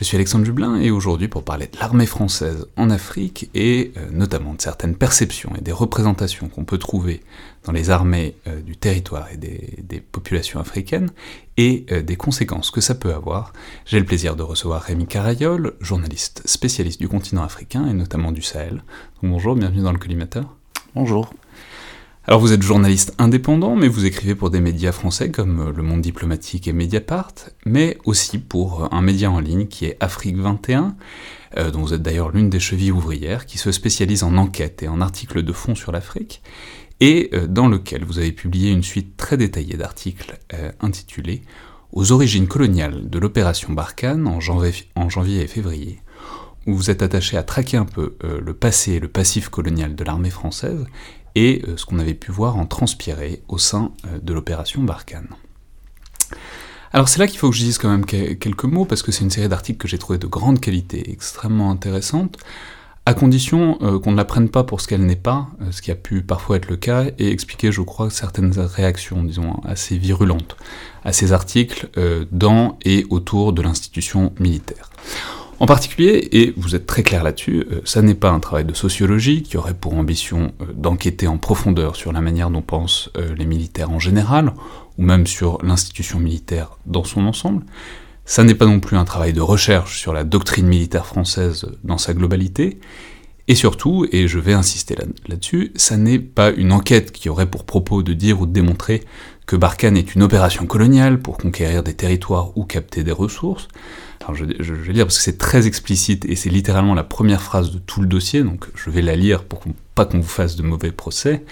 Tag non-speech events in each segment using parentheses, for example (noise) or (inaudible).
Je suis Alexandre Jublin et aujourd'hui pour parler de l'armée française en Afrique et euh, notamment de certaines perceptions et des représentations qu'on peut trouver dans les armées euh, du territoire et des, populations africaines et euh, des conséquences que ça peut avoir, j'ai le plaisir de recevoir Rémi Carayol, journaliste spécialiste du continent africain et notamment du Sahel. bonjour, bienvenue dans le collimateur. Bonjour. Alors vous êtes journaliste indépendant, mais vous écrivez pour des médias français comme euh, Le Monde Diplomatique et Mediapart, mais aussi pour euh, un média en ligne qui est Afrique 21, euh, dont vous êtes d'ailleurs l'une des chevilles ouvrières, qui se spécialise en enquête et en articles de fond sur l'Afrique, et dans lequel vous avez publié une suite très détaillée d'articles intitulés Aux origines coloniales de l'opération Barkhane en janvier, et février, où vous êtes attaché à traquer un peu le passé et le passif colonial de l'armée française et euh, ce qu'on avait pu voir en transpirer au sein euh, de l'opération Barkhane. Alors c'est là qu'il faut que je dise quand même quelques mots, parce que c'est une série d'articles que j'ai trouvé de grande qualité, extrêmement intéressante, à condition euh, qu'on ne la prenne pas pour ce qu'elle n'est pas, ce qui a pu parfois être le cas, et expliquer, je crois, certaines réactions, disons, assez virulentes à ces articles dans et autour de l'institution militaire. En particulier, et vous êtes très clair là-dessus, euh, ça n'est pas un travail de sociologie qui aurait pour ambition euh, d'enquêter en profondeur sur la manière dont pensent euh, les militaires en général, ou même sur l'institution militaire dans son ensemble. Ça n'est pas non plus un travail de recherche sur la doctrine militaire française dans sa globalité. Et surtout, et je vais insister là-dessus, ça n'est pas une enquête qui aurait pour propos de dire ou de démontrer que Barkhane est une opération coloniale pour conquérir des territoires ou capter des ressources. Je, vais lire parce que c'est très explicite et c'est littéralement la première phrase de tout le dossier, donc je vais la lire pour pas qu'on vous fasse de mauvais procès.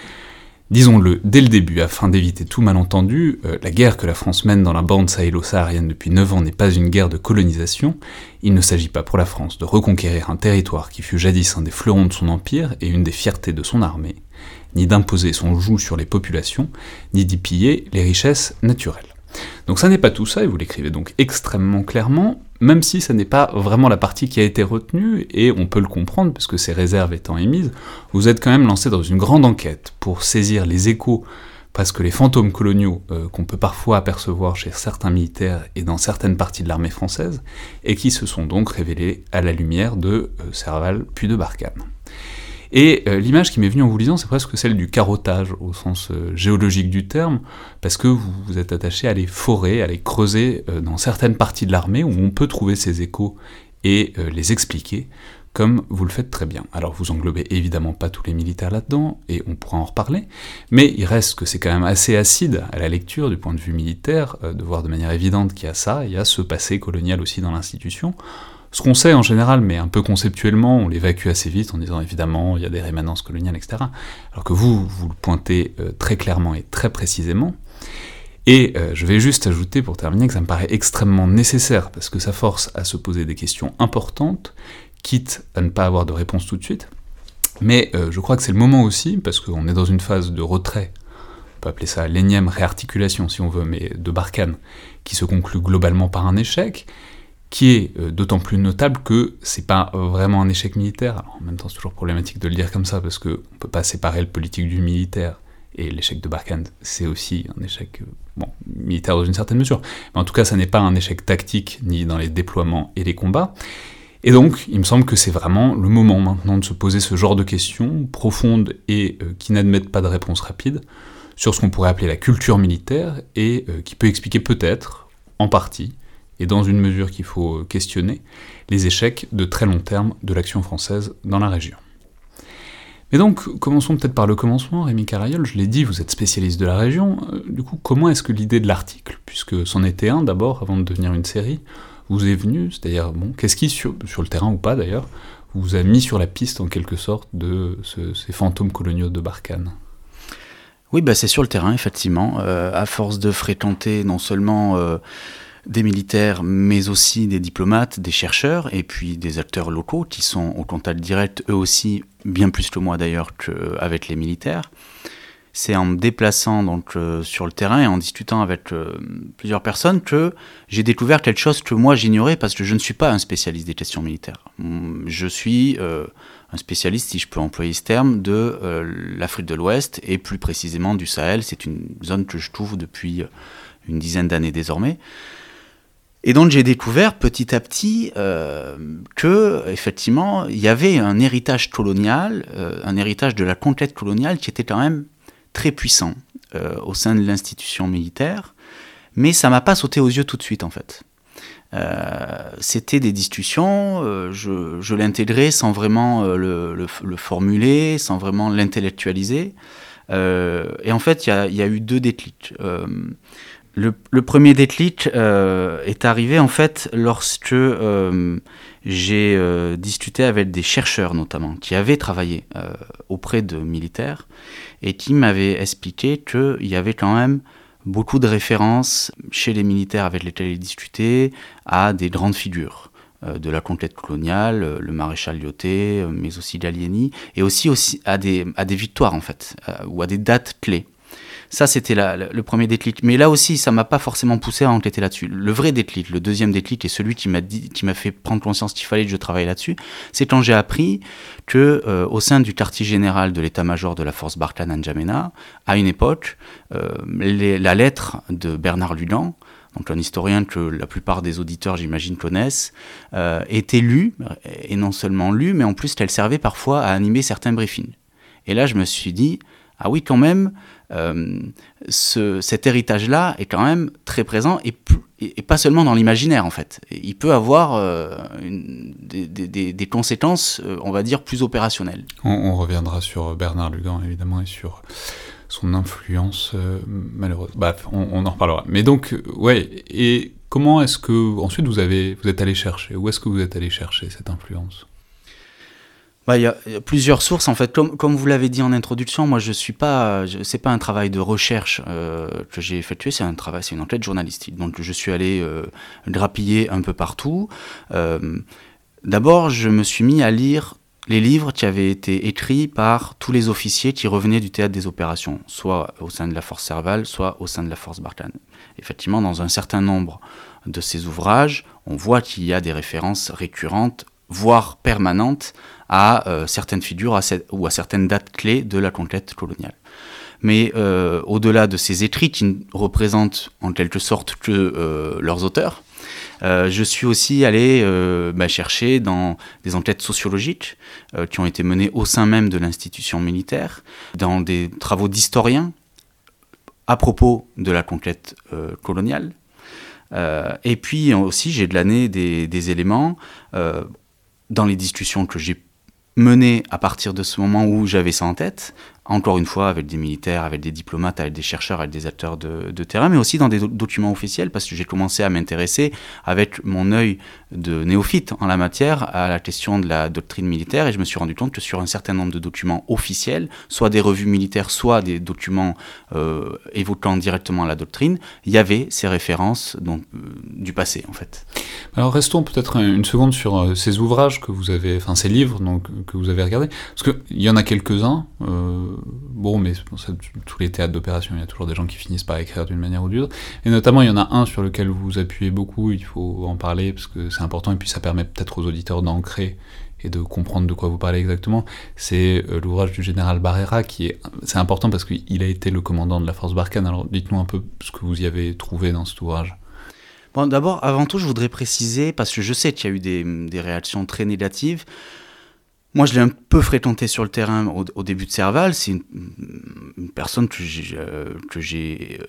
Disons-le dès le début, afin d'éviter tout malentendu, euh, la guerre que la France mène dans la bande sahélo-saharienne depuis 9 ans n'est pas une guerre de colonisation, il ne s'agit pas pour la France de reconquérir un territoire qui fut jadis un des fleurons de son empire et une des fiertés de son armée, ni d'imposer son joug sur les populations, ni d'y piller les richesses naturelles. Donc ça n'est pas tout ça, et vous l'écrivez donc extrêmement clairement, même si ça n'est pas vraiment la partie qui a été retenue, et on peut le comprendre, parce que ces réserves étant émises, vous êtes quand même lancé dans une grande enquête pour saisir les échos, presque les fantômes coloniaux euh, qu'on peut parfois apercevoir chez certains militaires et dans certaines parties de l'armée française, et qui se sont donc révélés à la lumière de euh, Serval puis de Barkhane. Et euh, l'image qui m'est venue en vous lisant, c'est presque celle du carottage au sens euh, géologique du terme, parce que vous vous êtes attaché à les forer, à les creuser euh, dans certaines parties de l'armée où on peut trouver ces échos et les expliquer, comme vous le faites très bien. Alors vous englobez évidemment pas tous les militaires là-dedans, et on pourra en reparler, mais il reste que c'est quand même assez acide à la lecture du point de vue militaire, de voir de manière évidente qu'il y a ça, il y a ce passé colonial aussi dans l'institution, ce qu'on sait en général, mais un peu conceptuellement, on l'évacue assez vite en disant évidemment il y a des rémanences coloniales, etc. Alors que vous, vous le pointez euh, très clairement et très précisément. Et euh, je vais juste ajouter pour terminer que ça me paraît extrêmement nécessaire, parce que ça force à se poser des questions importantes, quitte à ne pas avoir de réponse tout de suite. Mais euh, je crois que c'est le moment aussi, parce qu'on est dans une phase de retrait, on peut appeler ça l'énième réarticulation si on veut, mais de Barkhane, qui se conclut globalement par un échec, qui est euh, d'autant plus notable que c'est pas vraiment un échec militaire. En même temps, c'est toujours problématique de le dire comme ça parce qu'on ne peut pas séparer le politique du militaire. Et l'échec de Barkhane, c'est aussi un échec euh, militaire dans une certaine mesure. Mais en tout cas, ça n'est pas un échec tactique ni dans les déploiements et les combats. Et donc, il me semble que c'est vraiment le moment maintenant de se poser ce genre de questions profondes et euh, qui n'admettent pas de réponse rapide sur ce qu'on pourrait appeler la culture militaire et qui peut expliquer peut-être, en partie, et dans une mesure qu'il faut questionner, les échecs de très long terme de l'action française dans la région. Mais donc, commençons peut-être par le commencement, Rémi Carayol, je l'ai dit, vous êtes spécialiste de la région, euh, du coup, comment est-ce que l'idée de l'article, puisque c'en était un d'abord avant de devenir une série, vous est venue, c'est-à-dire, bon, qu'est-ce qui, sur, le terrain ou pas d'ailleurs, vous a mis sur la piste en quelque sorte de ces fantômes coloniaux de Barkhane? Oui, bah, c'est sur le terrain, effectivement, euh, à force de fréquenter non seulement... Euh, des militaires, mais aussi des diplomates, des chercheurs, et puis des acteurs locaux qui sont au contact direct, eux aussi, bien plus que moi d'ailleurs, qu'avec les militaires. c'est en me déplaçant donc euh, sur le terrain et en discutant avec plusieurs personnes que j'ai découvert quelque chose que moi j'ignorais parce que je ne suis pas un spécialiste des questions militaires. Hum, je suis un spécialiste, si je peux employer ce terme, de l'Afrique de l'Ouest et plus précisément du Sahel. C'est une zone que je trouve depuis une dizaine d'années désormais. Et donc j'ai découvert petit à petit euh, que effectivement il y avait un héritage colonial, euh, un héritage de la conquête coloniale qui était quand même très puissant euh, au sein de l'institution militaire, mais ça m'a pas sauté aux yeux tout de suite en fait. C'était des discussions, je, l'intégrais sans vraiment le, le, formuler, sans vraiment l'intellectualiser. et en fait, il y, a eu deux déclics. Le, premier déclic euh, est arrivé en fait lorsque euh, j'ai euh, discuté avec des chercheurs notamment qui avaient travaillé auprès de militaires et qui m'avaient expliqué qu'il y avait quand même beaucoup de références chez les militaires avec lesquels ils discutaient à des grandes figures de la conquête coloniale, le maréchal Lyoté, mais aussi Gallieni, et aussi, aussi à, des, à des victoires en fait, ou à des dates clés. Ça, c'était le premier déclic. Mais là aussi, ça m'a pas forcément poussé à enquêter là-dessus. Le vrai déclic, le deuxième déclic, et celui qui m'a fait prendre conscience qu'il fallait que je travaille là-dessus, c'est quand j'ai appris que euh, au sein du quartier général de l'état-major de la force Barkhane N'Djamena, à une époque, euh, la lettre de Bernard Lugan, donc un historien que la plupart des auditeurs, j'imagine, connaissent, euh, était lue, et non seulement lue, mais en plus qu'elle servait parfois à animer certains briefings. Et là, je me suis dit, ah oui, quand même, euh, ce, cet héritage-là est quand même très présent et, pas seulement dans l'imaginaire en fait. Il peut avoir euh, des, conséquences, euh, on va dire, plus opérationnelles. On, reviendra sur Bernard Lugan évidemment et sur son influence malheureuse. On, on, en reparlera. Mais donc, ouais, et comment est-ce que ensuite vous avez, vous êtes allé chercher Où est-ce que vous êtes allé chercher cette influence? Bah, il y, a plusieurs sources en fait. Comme, vous l'avez dit en introduction, moi je suis pas, c'est pas un travail de recherche euh, que j'ai effectué, c'est un travail, c'est une enquête journalistique. Donc je suis allé euh, grappiller un peu partout. Euh, D'abord, je me suis mis à lire les livres qui avaient été écrits par tous les officiers qui revenaient du théâtre des opérations, soit au sein de la force Serval, soit au sein de la force Barkhane. Effectivement, dans un certain nombre de ces ouvrages, on voit qu'il y a des références récurrentes, voire permanentes, à euh, certaines figures ou à certaines dates clés de la conquête coloniale. Mais euh, au-delà de ces écrits qui ne représentent en quelque sorte que euh, leurs auteurs, je suis aussi allé bah, chercher dans des enquêtes sociologiques qui ont été menées au sein même de l'institution militaire, dans des travaux d'historiens à propos de la conquête coloniale. et puis aussi, j'ai glané des, des éléments dans les discussions que j'ai mené à partir de ce moment où j'avais ça en tête, encore une fois avec des militaires, avec des diplomates, avec des chercheurs, avec des acteurs de, terrain, mais aussi dans des documents officiels, parce que j'ai commencé à m'intéresser avec mon œil de néophyte en la matière à la question de la doctrine militaire, et je me suis rendu compte que sur un certain nombre de documents officiels, soit des revues militaires, soit des documents euh, évoquant directement la doctrine, il y avait ces références donc, euh, du passé en fait. Alors restons peut-être une seconde sur euh, ces ouvrages que vous avez, enfin ces livres donc, que vous avez regardés, parce qu'il y en a quelques-uns bon, mais tous les théâtres d'opération, il y a toujours des gens qui finissent par écrire d'une manière ou d'une autre. Et notamment, il y en a un sur lequel vous vous appuyez beaucoup, il faut en parler parce que c'est important, et puis ça permet peut-être aux auditeurs d'ancrer et de comprendre de quoi vous parlez exactement. C'est euh, l'ouvrage du général Barrera qui est. C'est important parce qu'il a été le commandant de la force Barkhane. Alors dites-nous un peu ce que vous y avez trouvé dans cet ouvrage. Bon, d'abord, avant tout, je voudrais préciser, parce que je sais qu'il y a eu des, des réactions très négatives. Moi, je l'ai un peu fréquenté sur le terrain au, début de Serval. C'est une, personne que j'ai, euh,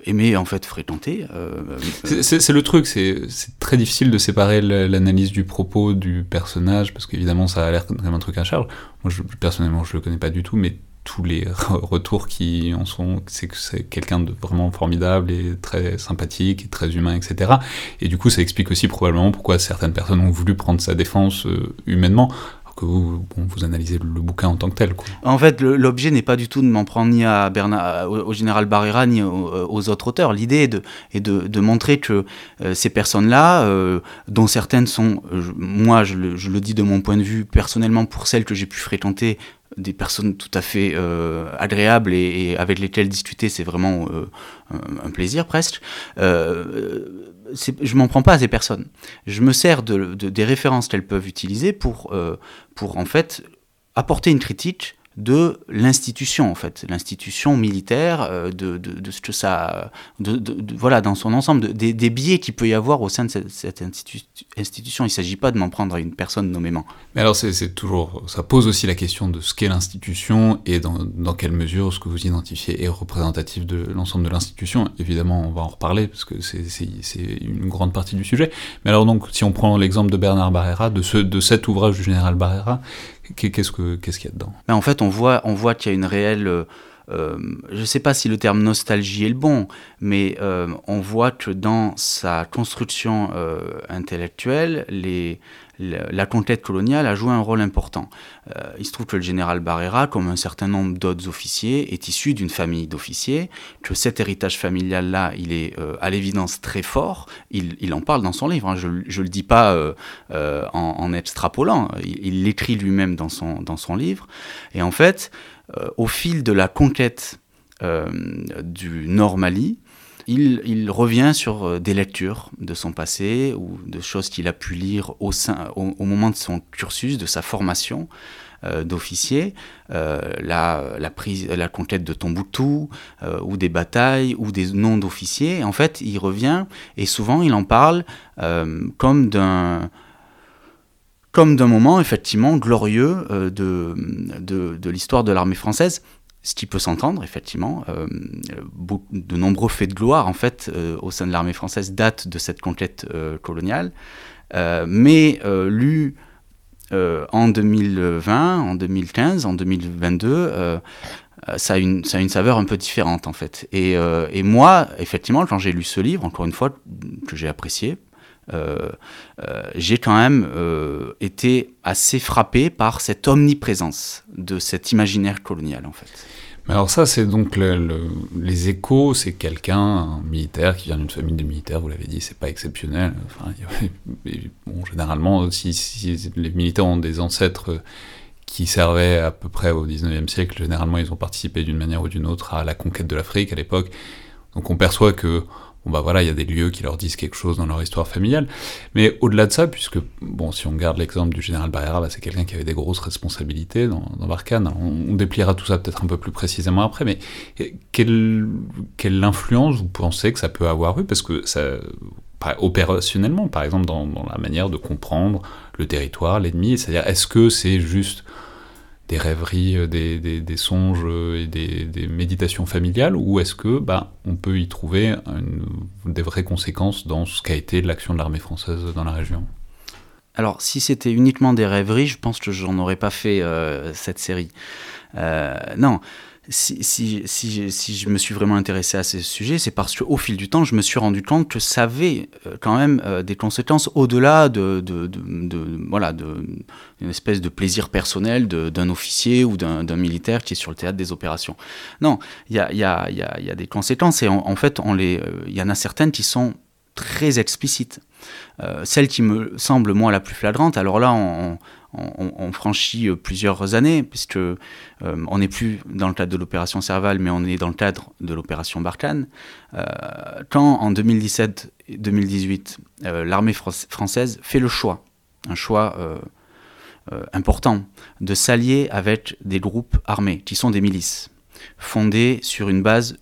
aimé en fait fréquenter. Euh, c'est, le truc, c'est, très difficile de séparer l'analyse du propos du personnage parce qu'évidemment, ça a l'air comme un truc à charge. Moi, je, personnellement, je le connais pas du tout, mais tous les (laughs) retours qui en sont, c'est que c'est quelqu'un de vraiment formidable et très sympathique et très humain, etc. Et du coup, ça explique aussi probablement pourquoi certaines personnes ont voulu prendre sa défense euh, humainement vous, analysez le bouquin en tant que tel. En fait, l'objet n'est pas du tout de m'en prendre ni à Bernard, au, général Barrera ni aux, autres auteurs. L'idée est, de, montrer que euh, ces personnes-là, euh, dont certaines sont, moi je le, dis de mon point de vue personnellement, pour celles que j'ai pu fréquenter, des personnes tout à fait agréables et, avec lesquelles discuter, c'est vraiment un, plaisir presque. je m'en prends pas à ces personnes. Je me sers de, des références qu'elles peuvent utiliser pour, pour en fait apporter une critique de l'institution en fait, l'institution militaire, euh, de, de, ce que ça, voilà, dans son ensemble, des, biais qu'il peut y avoir au sein de cette, institution. Il ne s'agit pas de m'en prendre à une personne nommément. Mais alors c'est toujours, ça pose aussi la question de ce qu'est l'institution et dans, dans, quelle mesure ce que vous identifiez est représentatif de l'ensemble de l'institution. Évidemment, on va en reparler parce que c'est une grande partie du sujet. Mais alors donc, si on prend l'exemple de Bernard Barrera, de, ce, de cet ouvrage du général Barrera, Qu'est-ce qu'il y a dedans? Ben, En fait, on voit, on voit qu'il y a une réelle... Euh, euh, je ne sais pas si le terme nostalgie est le bon, mais euh, on voit que dans sa construction intellectuelle, les, la conquête coloniale a joué un rôle important. Euh, il se trouve que le général Barrera, comme un certain nombre d'autres officiers, est issu d'une famille d'officiers, que cet héritage familial-là, il est euh, à l'évidence très fort. Il, en parle dans son livre, hein. je ne le dis pas euh, en, extrapolant, il l'écrit lui-même dans son, dans son livre. Et en fait, au fil de la conquête du Nord Mali, il, revient sur euh, des lectures de son passé ou de choses qu'il a pu lire au, moment de son cursus, de sa formation euh, d'officier, euh, la, la conquête de Tombouctou, ou des batailles, ou des noms d'officiers. En fait, il revient et souvent il en parle comme d'un moment effectivement glorieux de l'histoire de l'armée française ce qui peut s'entendre, effectivement. Euh, de nombreux faits de gloire, en fait, euh, au sein de l'armée française datent de cette conquête euh, coloniale. mais lu en 2020, en 2015, en 2022, ça, a une, a une saveur un peu différente, en fait. Et, et moi, effectivement, quand j'ai lu ce livre, encore une fois, que j'ai apprécié, j'ai quand même été assez frappé par cette omniprésence de cet imaginaire colonial en fait alors ça, c'est donc les échos, c'est quelqu'un, un militaire qui vient d'une famille de militaires, vous l'avez dit, c'est pas exceptionnel. (laughs) Généralement, si, si, les militaires ont des ancêtres qui servaient à peu près au 19e siècle, généralement ils ont participé d'une manière ou d'une autre à la conquête de l'Afrique à l'époque. Donc on perçoit que bon bah voilà, il y a des lieux qui leur disent quelque chose dans leur histoire familiale. Mais au-delà de ça, puisque, bon, si on garde l'exemple du général Barrera, bah, c'est quelqu'un qui avait des grosses responsabilités dans, dans Barkhane. On, dépliera tout ça peut-être un peu plus précisément après, mais quelle, quelle influence vous pensez que ça peut avoir eu? Parce que ça, opérationnellement, par exemple, dans la manière de comprendre le territoire, l'ennemi, c'est-à-dire, est-ce que c'est juste des rêveries, euh, des, songes euh, et des, des, méditations familiales, ou est-ce que bah, on peut y trouver des vraies conséquences dans ce qu'a été l'action de l'armée française dans la région? Alors, si c'était uniquement des rêveries, je pense que j'en aurais pas fait euh, cette série. non, si, si, si, si, je me suis vraiment intéressé à ce sujet, c'est parce qu'au fil du temps, je me suis rendu compte que ça avait euh, quand même euh, des conséquences au-delà de, de, de, voilà, de, une espèce de plaisir personnel d'un officier ou d'un militaire qui est sur le théâtre des opérations. Non, il y a, y, a, y a, des conséquences et en, fait, on les, euh, il y en a certaines qui sont très explicites. celle qui me semble, moi, la plus flagrante, alors là, on, franchit euh, plusieurs années, puisque euh, on n'est plus dans le cadre de l'opération Serval, mais on est dans le cadre de l'opération Barkhane. Euh, quand en 2017-2018, l'armée française fait le choix, un choix important, de s'allier avec des groupes armés, qui sont des milices, fondés sur une base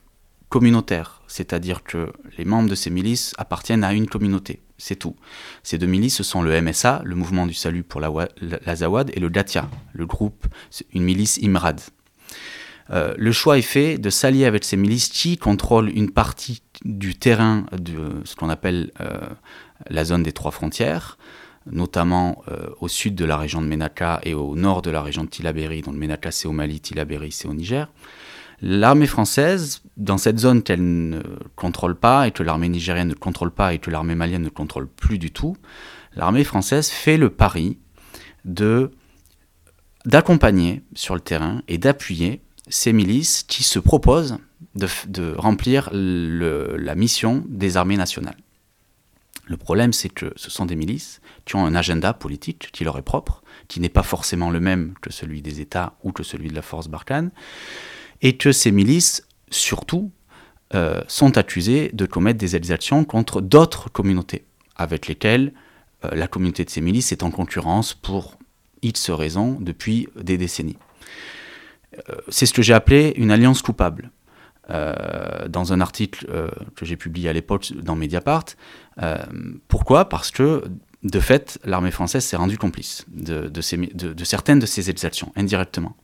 communautaire, c'est-à-dire que les membres de ces milices appartiennent à une communauté c'est tout. Ces deux milices, ce sont le MSA, le Mouvement du Salut pour l'Azawad, et le Datia, le groupe, une milice Imrad. Euh, le choix est fait de s'allier avec ces milices qui contrôlent une partie du terrain de ce qu'on appelle euh, la zone des trois frontières, notamment euh, au sud de la région de Menaka et au nord de la région de Tilaberi, dont le Menaka c'est au Mali, Tilaberi c'est au Niger. L'armée française, dans cette zone qu'elle ne contrôle pas et que l'armée nigérienne ne contrôle pas et que l'armée malienne ne contrôle plus du tout, l'armée française fait le pari de d'accompagner sur le terrain et d'appuyer ces milices qui se proposent de, remplir la mission des armées nationales. Le problème, c'est que ce sont des milices qui ont un agenda politique qui leur est propre, qui n'est pas forcément le même que celui des États ou que celui de la force Barkhane, et que ces milices, surtout, euh, sont accusées de commettre des exactions contre d'autres communautés, avec lesquelles euh, la communauté de ces milices est en concurrence pour X raisons depuis des décennies. Euh, c'est ce que j'ai appelé une alliance coupable. dans un article que j'ai publié à l'époque dans Mediapart. pourquoi? Parce que de fait, l'armée française s'est rendue complice de, de, certaines de ces exactions, indirectement.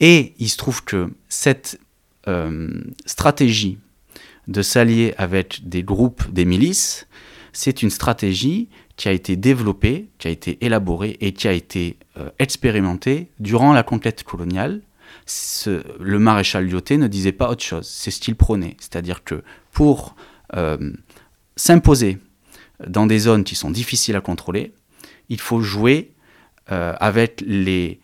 Et il se trouve que cette euh, stratégie de s'allier avec des groupes, des milices, c'est une stratégie qui a été développée, qui a été élaborée et qui a été euh, expérimentée durant la conquête coloniale. le maréchal Lyoté ne disait pas autre chose, c'est ce qu'il prônait. C'est-à-dire que pour euh, s'imposer dans des zones qui sont difficiles à contrôler, il faut jouer avec les,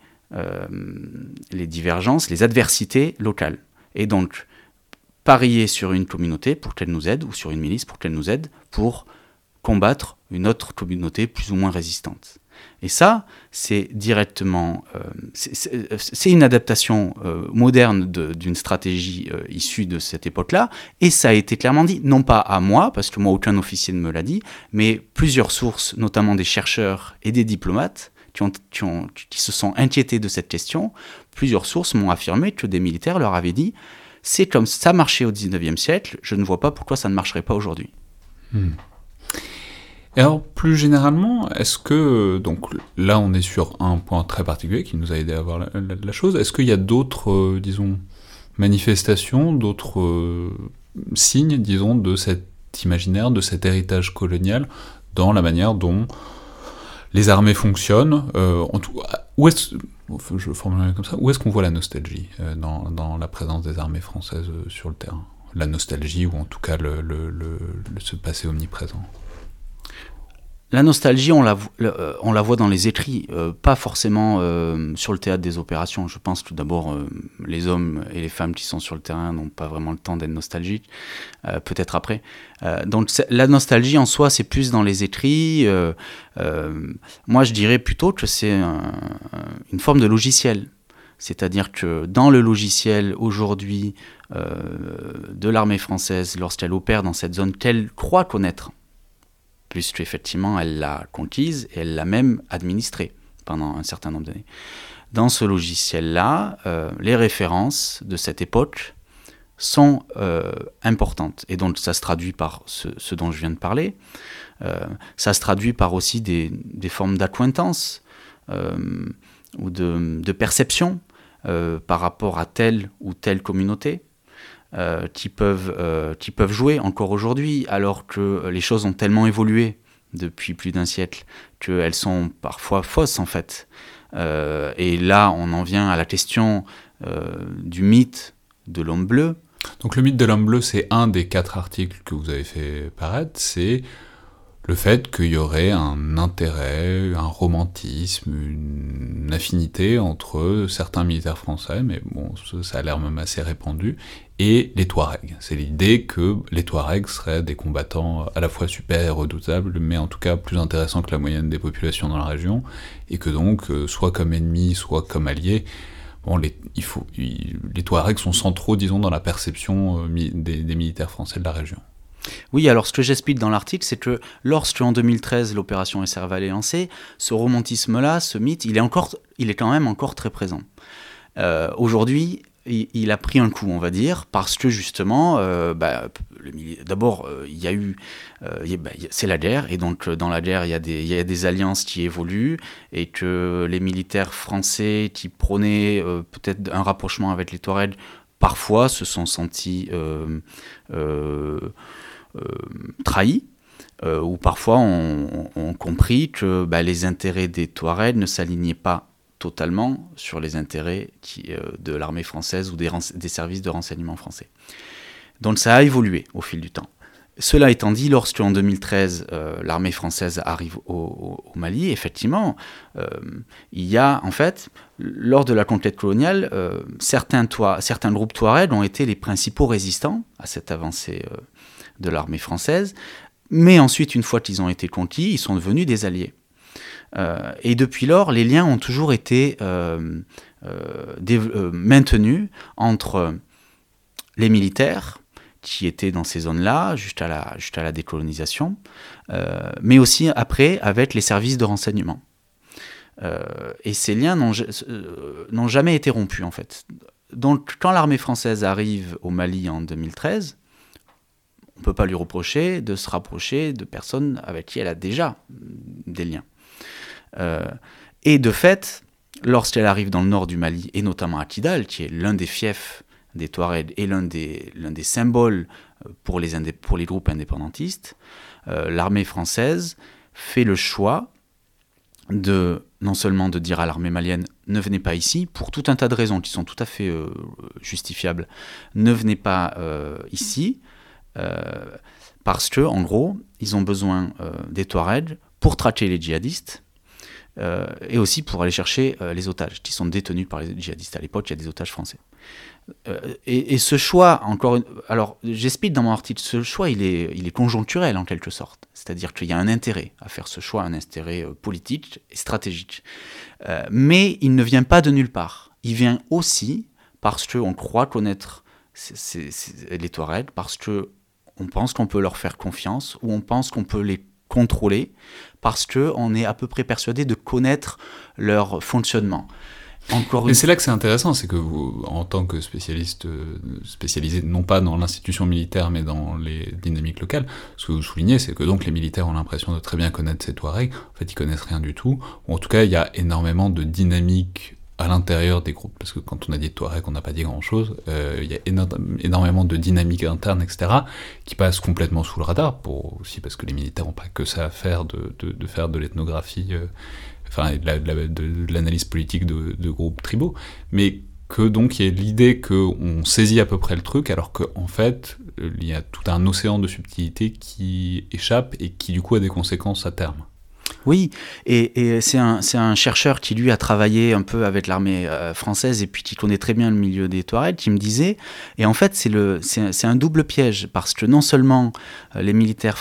les divergences, les adversités locales. Et donc, parier sur une communauté pour qu'elle nous aide, ou sur une milice pour qu'elle nous aide, pour combattre une autre communauté plus ou moins résistante. Et ça, c'est directement, euh, c'est une adaptation euh, moderne d'une stratégie euh, issue de cette époque-là, et ça a été clairement dit, non pas à moi, parce que moi aucun officier ne me l'a dit, mais plusieurs sources, notamment des chercheurs et des diplomates, qui, se sont inquiétés de cette question, plusieurs sources m'ont affirmé que des militaires leur avaient dit, c'est comme ça marchait au 19e siècle, je ne vois pas pourquoi ça ne marcherait pas aujourd'hui. Hmm. Alors, plus généralement, est-ce que, donc là, on est sur un point très particulier qui nous a aidé à voir la, chose, est-ce qu'il y a d'autres, euh, disons, manifestations, d'autres euh, signes, disons, de cet imaginaire, de cet héritage colonial dans la manière dont les armées fonctionnent euh, en tout, où est je formule comme ça, où est-ce qu'on voit la nostalgie dans, dans, la présence des armées françaises sur le terrain? La nostalgie, ou en tout cas le, le ce passé omniprésent? La nostalgie, on la, euh, on la voit dans les écrits, euh, pas forcément euh, sur le théâtre des opérations. Je pense tout d'abord, les hommes et les femmes qui sont sur le terrain n'ont pas vraiment le temps d'être nostalgiques, peut-être après. donc la nostalgie en soi, c'est plus dans les écrits. moi, je dirais plutôt que c'est une forme de logiciel. C'est-à-dire que dans le logiciel aujourd'hui de l'armée française, lorsqu'elle opère dans cette zone qu'elle croit connaître, puisqu'effectivement elle l'a conquise et elle l'a même administrée pendant un certain nombre d'années. Dans ce logiciel-là, euh, les références de cette époque sont euh, importantes. Et donc ça se traduit par ce, dont je viens de parler. Euh, ça se traduit par aussi des, formes d'acquaintance ou de, de perception par rapport à telle ou telle communauté. Euh, qui, peuvent, euh, qui peuvent jouer encore aujourd'hui, alors que les choses ont tellement évolué depuis plus d'un siècle qu'elles sont parfois fausses en fait. Euh, et là, on en vient à la question du mythe de l'homme bleu. Donc le mythe de l'homme bleu, c'est un des quatre articles que vous avez fait paraître, c'est le fait qu'il y aurait un intérêt, un romantisme, une affinité entre certains militaires français, mais bon, ça a l'air même assez répandu, et les Touaregs. C'est l'idée que les Touaregs seraient des combattants à la fois super et redoutables, mais en tout cas plus intéressants que la moyenne des populations dans la région, et que donc, euh, soit comme ennemis, soit comme alliés, bon, les, il faut, les Touaregs sont centraux, disons, dans la perception euh, des, des militaires français de la région. Oui, alors ce que j'explique dans l'article, c'est que lorsque en 2013 l'opération SRVAL est lancée, ce romantisme-là, ce mythe, il est, encore, il est quand même encore très présent. Euh, aujourd'hui, il, a pris un coup, on va dire, parce que justement, euh, bah, d'abord, euh, il y a eu, bah, c'est la guerre, et donc dans la guerre, il y, a des, alliances qui évoluent, et que les militaires français qui prônaient peut-être un rapprochement avec les Touaregs, parfois se sont sentis trahis, euh, ou parfois ont compris que bah, les intérêts des Touaregs ne s'alignaient pas totalement sur les intérêts euh, de l'armée française ou des, des, services de renseignement français. Donc ça a évolué au fil du temps. Cela étant dit, lorsque en 2013 l'armée française arrive au, Mali, effectivement, il y a en fait, lors de la conquête coloniale, certains, certains groupes Touaregs ont été les principaux résistants à cette avancée de l'armée française. Mais ensuite, une fois qu'ils ont été conquis, ils sont devenus des alliés. et depuis lors, les liens ont toujours été maintenus entre les militaires, qui étaient dans ces zones-là, juste, à la, juste la décolonisation, mais aussi après avec les services de renseignement. et ces liens n'ont jamais été rompus en fait. Donc quand l'armée française arrive au Mali en 2013, on ne peut pas lui reprocher de se rapprocher de personnes avec qui elle a déjà des liens. Euh, et de fait, lorsqu'elle arrive dans le nord du Mali, et notamment à Kidal, qui est l'un des fiefs des Touaregs et l'un des, l'un des symboles euh, pour les, pour les groupes indépendantistes, euh, l'armée française fait le choix de non seulement de dire à l'armée malienne ne venez pas ici, pour tout un tas de raisons qui sont tout à fait justifiables, ne venez pas ici, parce que, en gros, ils ont besoin euh, des Touaregs pour traquer les djihadistes euh, et aussi pour aller chercher les otages qui sont détenus par les djihadistes. À l'époque, il y a des otages français. Et, ce choix, encore alors j'explique dans mon article, ce choix il est, il est conjoncturel en quelque sorte, c'est-à-dire qu'il y a un intérêt à faire ce choix, un intérêt politique et stratégique, mais il ne vient pas de nulle part. Il vient aussi parce qu'on croit connaître les Touaregs, parce que on pense qu'on peut leur faire confiance ou on pense qu'on peut les contrôler parce qu'on est à peu près persuadé de connaître leur fonctionnement. Encore Et c'est là que c'est intéressant, c'est que vous, en tant que spécialiste euh, spécialisé non pas dans l'institution militaire mais dans les dynamiques locales, ce que vous soulignez, c'est que donc les militaires ont l'impression de très bien connaître ces Touaregs, en fait ils connaissent rien du tout, ou en tout cas il y a énormément de dynamiques à l'intérieur des groupes, parce que quand on a dit Touareg, on n'a pas dit grand-chose, euh, il y a énormément de dynamique interne, etc., qui passent complètement sous le radar, aussi parce que les militaires n'ont pas que ça à faire de, faire de l'ethnographie, euh, enfin, de l'analyse politique de, groupes tribaux, mais que donc il y ait l'idée qu'on saisit à peu près le truc, alors qu'en en fait, il y a tout un océan de subtilités qui échappe et qui du coup a des conséquences à terme. Oui, et, c'est un, chercheur qui lui a travaillé un peu avec l'armée euh, française et puis qui connaît très bien le milieu des Touaregs qui me disait, et en fait c'est un double piège parce que non seulement euh, les militaires,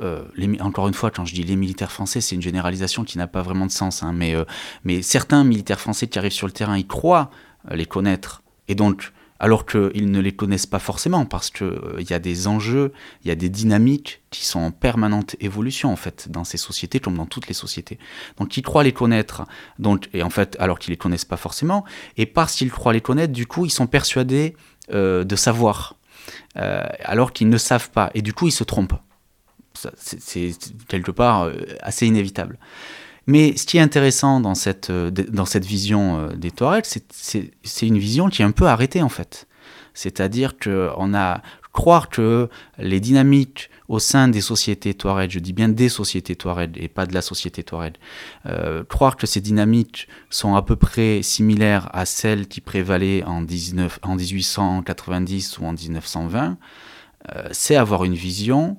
euh, encore une fois quand je dis les militaires français c'est une généralisation qui n'a pas vraiment de sens, hein, mais, mais certains militaires français qui arrivent sur le terrain ils croient les connaître et donc alors qu'ils ne les connaissent pas forcément, parce qu'il euh, y a des enjeux, il y a des dynamiques qui sont en permanente évolution, en fait, dans ces sociétés, comme dans toutes les sociétés. Donc, ils croient les connaître, donc, et en fait, alors qu'ils ne les connaissent pas forcément, et parce qu'ils croient les connaître, du coup, ils sont persuadés euh, de savoir, euh, alors qu'ils ne savent pas, et du coup, ils se trompent. C'est quelque part assez inévitable. Mais ce qui est intéressant dans cette, euh, dans cette vision euh, des Touaregs, c'est une vision qui est un peu arrêtée en fait. C'est-à-dire qu'on a croire que les dynamiques au sein des sociétés Touareg, je dis bien des sociétés Touareg et pas de la société Touareg, euh, croire que ces dynamiques sont à peu près similaires à celles qui prévalaient en, 19, en 1890 ou en 1920, c'est avoir une vision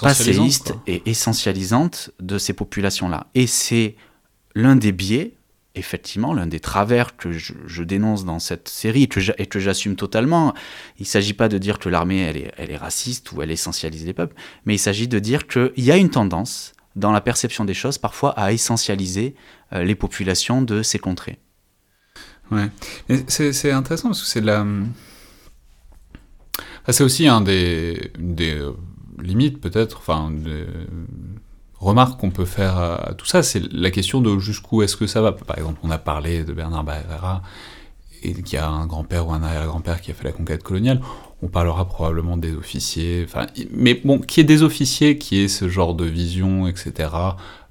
passéiste et essentialisante de ces populations-là. Et c'est l'un des biais, effectivement, l'un des travers que je, dénonce dans cette série et que j'assume totalement. Il ne s'agit pas de dire que l'armée, elle est, elle est raciste ou elle essentialise les peuples, mais il s'agit de dire qu'il y a une tendance, dans la perception des choses, parfois à essentialiser euh, les populations de ces contrées. Ouais, c'est intéressant parce que c'est la... c'est aussi un des, des limite peut-être, enfin, des remarques qu'on peut faire à, tout ça, c'est la question de jusqu'où est-ce que ça va. Par exemple, on a parlé de Bernard Barrera, et qui a un grand-père ou un arrière-grand-père qui a fait la conquête coloniale, on parlera probablement des officiers, enfin, mais bon, qui est des officiers, qui est ce genre de vision, etc.,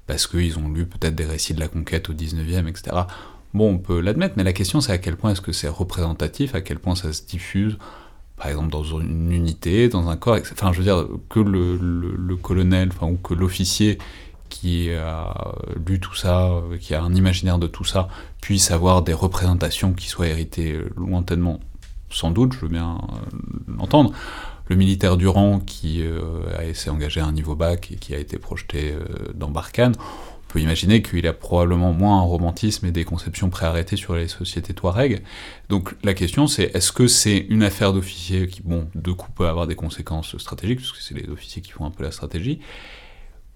parce qu'ils ont lu peut-être des récits de la conquête au 19e, etc. Bon, on peut l'admettre, mais la question c'est à quel point est-ce que c'est représentatif, à quel point ça se diffuse, par exemple dans une unité, dans un corps, enfin je veux dire que le, colonel, ou que l'officier qui a lu tout ça, qui a un imaginaire de tout ça, puisse avoir des représentations qui soient héritées lointainement, sans doute, je veux bien euh, l'entendre. Le militaire Durand qui euh, s'est engagé à un niveau bac et qui a été projeté euh, dans Barkhane, peut imaginer qu'il a probablement moins un romantisme et des conceptions préarrêtées sur les sociétés Touareg. Donc la question c'est est-ce que c'est une affaire d'officier qui, bon, de coup peut avoir des conséquences stratégiques, parce que c'est les officiers qui font un peu la stratégie,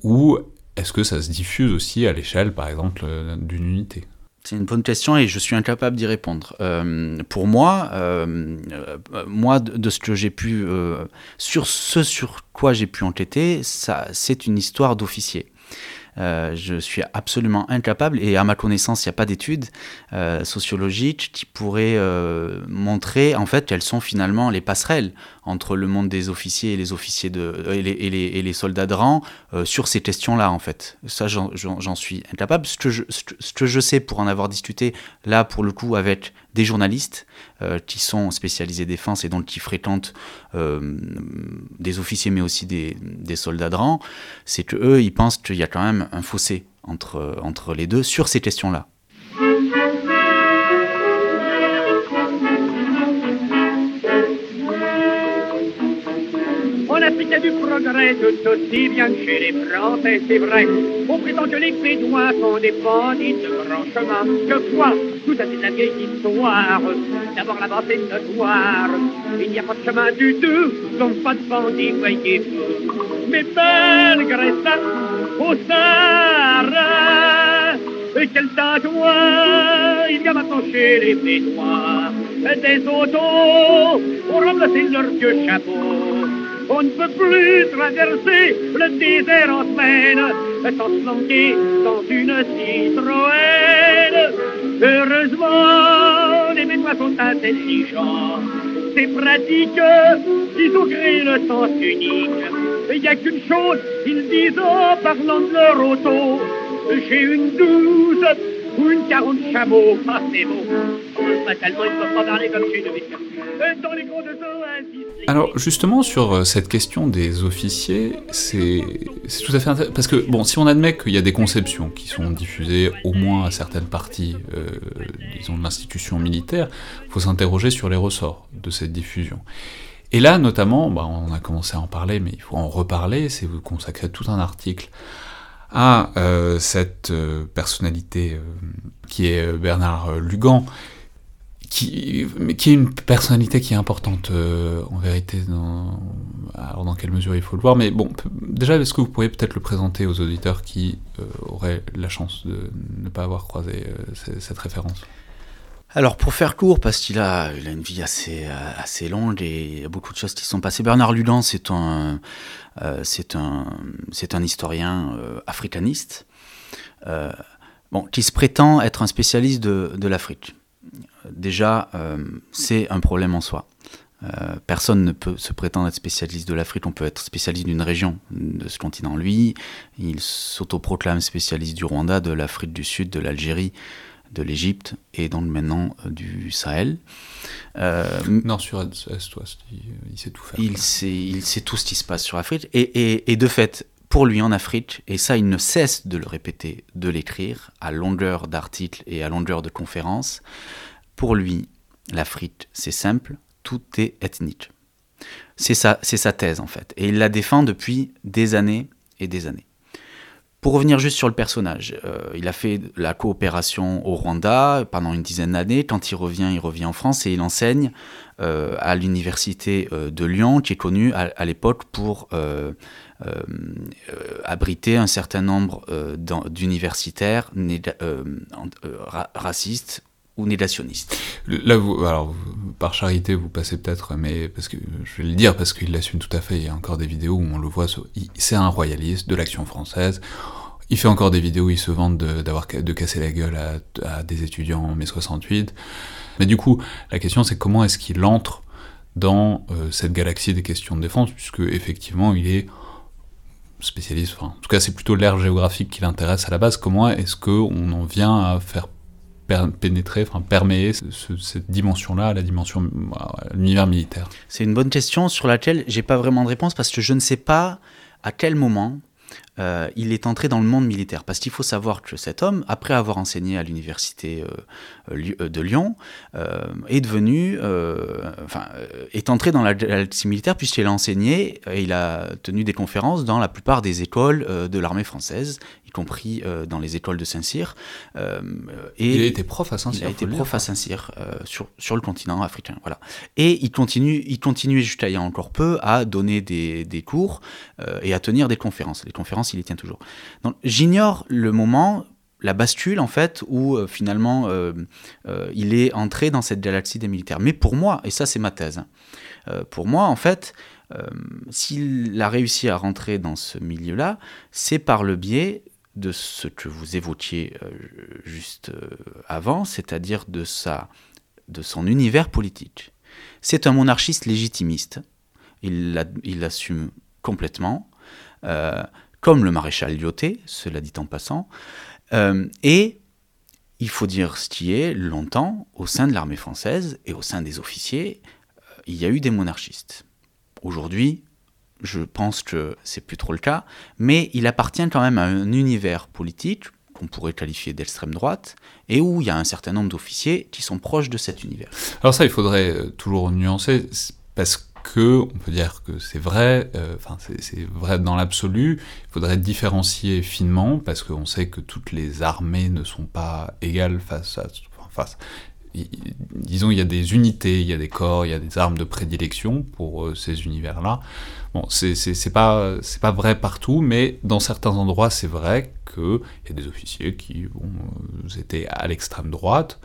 Ou est-ce que ça se diffuse aussi à l'échelle, par exemple, d'une unité? C'est une bonne question et je suis incapable d'y répondre. Euh, pour moi, euh, euh, moi, de, ce que j'ai pu, sur ce sur quoi j'ai pu enquêter, c'est une histoire d'officier. Euh, je suis absolument incapable, et à ma connaissance, il n'y a pas d'études euh, sociologiques qui pourraient euh, montrer en fait quelles sont finalement les passerelles entre le monde des officiers et les officiers de et les, et les, soldats de rang sur ces questions-là en fait. Ça, j'en suis incapable. Ce que, je, ce que je sais pour en avoir discuté là pour le coup avec des journalistes euh, qui sont spécialisés défense et donc qui fréquentent euh, des officiers mais aussi des, des soldats de rang, c'est que eux ils pensent qu'il y a quand même un fossé entre, entre les deux sur ces questions-là. Il y a du progrès tout aussi bien chez les Français, c'est vrai. On prétend que les Bédouins sont des bandits de grand chemin. Que quoi Tout c'est de la vieille histoire. D'abord c'est notoire. Il n'y a pas de chemin du tout, donc pas de bandits, voyez-vous. Mais malgré ça, au Sahara, quel tatouage il y a maintenant chez les Bédouins. Des autos pour remplacer leurs vieux chapeaux. On ne peut plus traverser le désert en semaine sans se dans une Citroën. Heureusement, les Bédouins sont intelligents. C'est pratique, ils ont créé le sens unique. Il n'y a qu'une chose, ils disent en parlant de leur auto. J'ai une douze ou une quarante chameaux. Ah, c'est beau. Fatalement, ils ne peuvent pas parler comme chez nous. Dans les grandes alors justement sur euh, cette question des officiers, c'est tout à fait intéressant parce que bon, si on admet qu'il y a des conceptions qui sont diffusées au moins à certaines parties, euh, disons de l'institution militaire, il faut s'interroger sur les ressorts de cette diffusion. Et là, notamment, bah, on a commencé à en parler, mais il faut en reparler. C'est vous consacrer tout un article à euh, cette personnalité qui est Bernard Lugan, qui, est une personnalité qui est importante euh, en vérité. Dans, alors dans quelle mesure il faut le voir, mais bon, déjà est-ce que vous pourriez peut-être le présenter aux auditeurs qui euh, auraient la chance de ne pas avoir croisé euh, cette référence? Alors pour faire court, parce qu'il a, une vie assez, assez longue et il y a beaucoup de choses qui sont passées. Bernard Ludan, c'est un, c'est un, un historien africaniste, bon, qui se prétend être un spécialiste de l'Afrique déjà, euh, c'est un problème en soi. Euh, personne ne peut se prétendre être spécialiste de l'Afrique, on peut être spécialiste d'une région de ce continent. Lui, il s'autoproclame spécialiste du Rwanda, de l'Afrique du Sud, de l'Algérie, de l'Égypte et donc maintenant euh, du Sahel. Nord, sur Est, Ouest, il, sait tout faire. Il sait, il sait, tout ce qui se passe sur l'Afrique. Et, et, de fait, pour lui en Afrique, et ça il ne cesse de le répéter, de l'écrire à longueur d'articles et à longueur de conférences, pour lui, l'Afrique, c'est simple, tout est ethnique. C'est sa, sa thèse en fait. Et il la défend depuis des années et des années. Pour revenir juste sur le personnage, euh, il a fait la coopération au Rwanda pendant une dizaine d'années. Quand il revient, il revient en France et il enseigne euh, à l'université euh, de Lyon, qui est connue à, l'époque pour abriter un certain nombre d'universitaires racistes ou négationniste. Là, vous, alors, par charité, vous passez peut-être, mais parce que je vais le dire parce qu'il l'assume tout à fait. Il y a encore des vidéos où on le voit. C'est un royaliste de l'action française. Il fait encore des vidéos où il se vante d'avoir de, casser la gueule à, des étudiants en mai 68. Mais du coup, la question c'est comment est-ce qu'il entre dans euh, cette galaxie des questions de défense, puisque effectivement il est spécialiste, enfin, en tout cas c'est plutôt l'ère géographique qui l'intéresse à la base, comment est-ce qu'on en vient à faire pénétrer, enfin perméer cette dimension-là à la dimension l'univers militaire C'est une bonne question sur laquelle j'ai pas vraiment de réponse parce que je ne sais pas à quel moment euh, il est entré dans le monde militaire. Parce qu'il faut savoir que cet homme, après avoir enseigné à l'université euh, de Lyon, est devenu, enfin, est entré dans la militaire puisqu'il a enseigné et il a tenu des conférences dans la plupart des écoles de l'armée française, y compris dans les écoles de Saint-Cyr. et il a été prof à Saint-Cyr. Il a été prof à Saint-Cyr sur, sur le continent africain, voilà. Et il continue, il continuait jusqu'à il y a encore peu à donner des, des cours et à tenir des conférences. Les conférences, il y tient toujours. Donc j'ignore le moment, la bascule en fait, où euh, finalement euh, il est entré dans cette galaxie des militaires. Mais pour moi, et ça c'est ma thèse, pour moi en fait, s'il a réussi à rentrer dans ce milieu-là, c'est par le biais de ce que vous évoquiez juste avant, c'est-à-dire de, sa, de son univers politique. C'est un monarchiste légitimiste. Il l'assume complètement, euh, comme le maréchal Lyoté, cela dit en passant. Euh, et il faut dire ce qui est, longtemps, au sein de l'armée française et au sein des officiers, euh, il y a eu des monarchistes. Aujourd'hui, je pense que c'est plus trop le cas, mais il appartient quand même à un univers politique qu'on pourrait qualifier d'extrême droite, et où il y a un certain nombre d'officiers qui sont proches de cet univers. Alors ça, il faudrait euh, toujours nuancer, parce que on peut dire que c'est vrai, euh, enfin c'est vrai dans l'absolu, il faudrait différencier finement, parce qu'on sait que toutes les armées ne sont pas égales face à... face, disons, il y a des unités, il y a des corps, il y a des armes de prédilection pour euh, ces univers-là. Bon, c'est pas, pas vrai partout, mais dans certains endroits, c'est vrai qu'il y a des officiers qui bon, euh, étaient à l'extrême droite,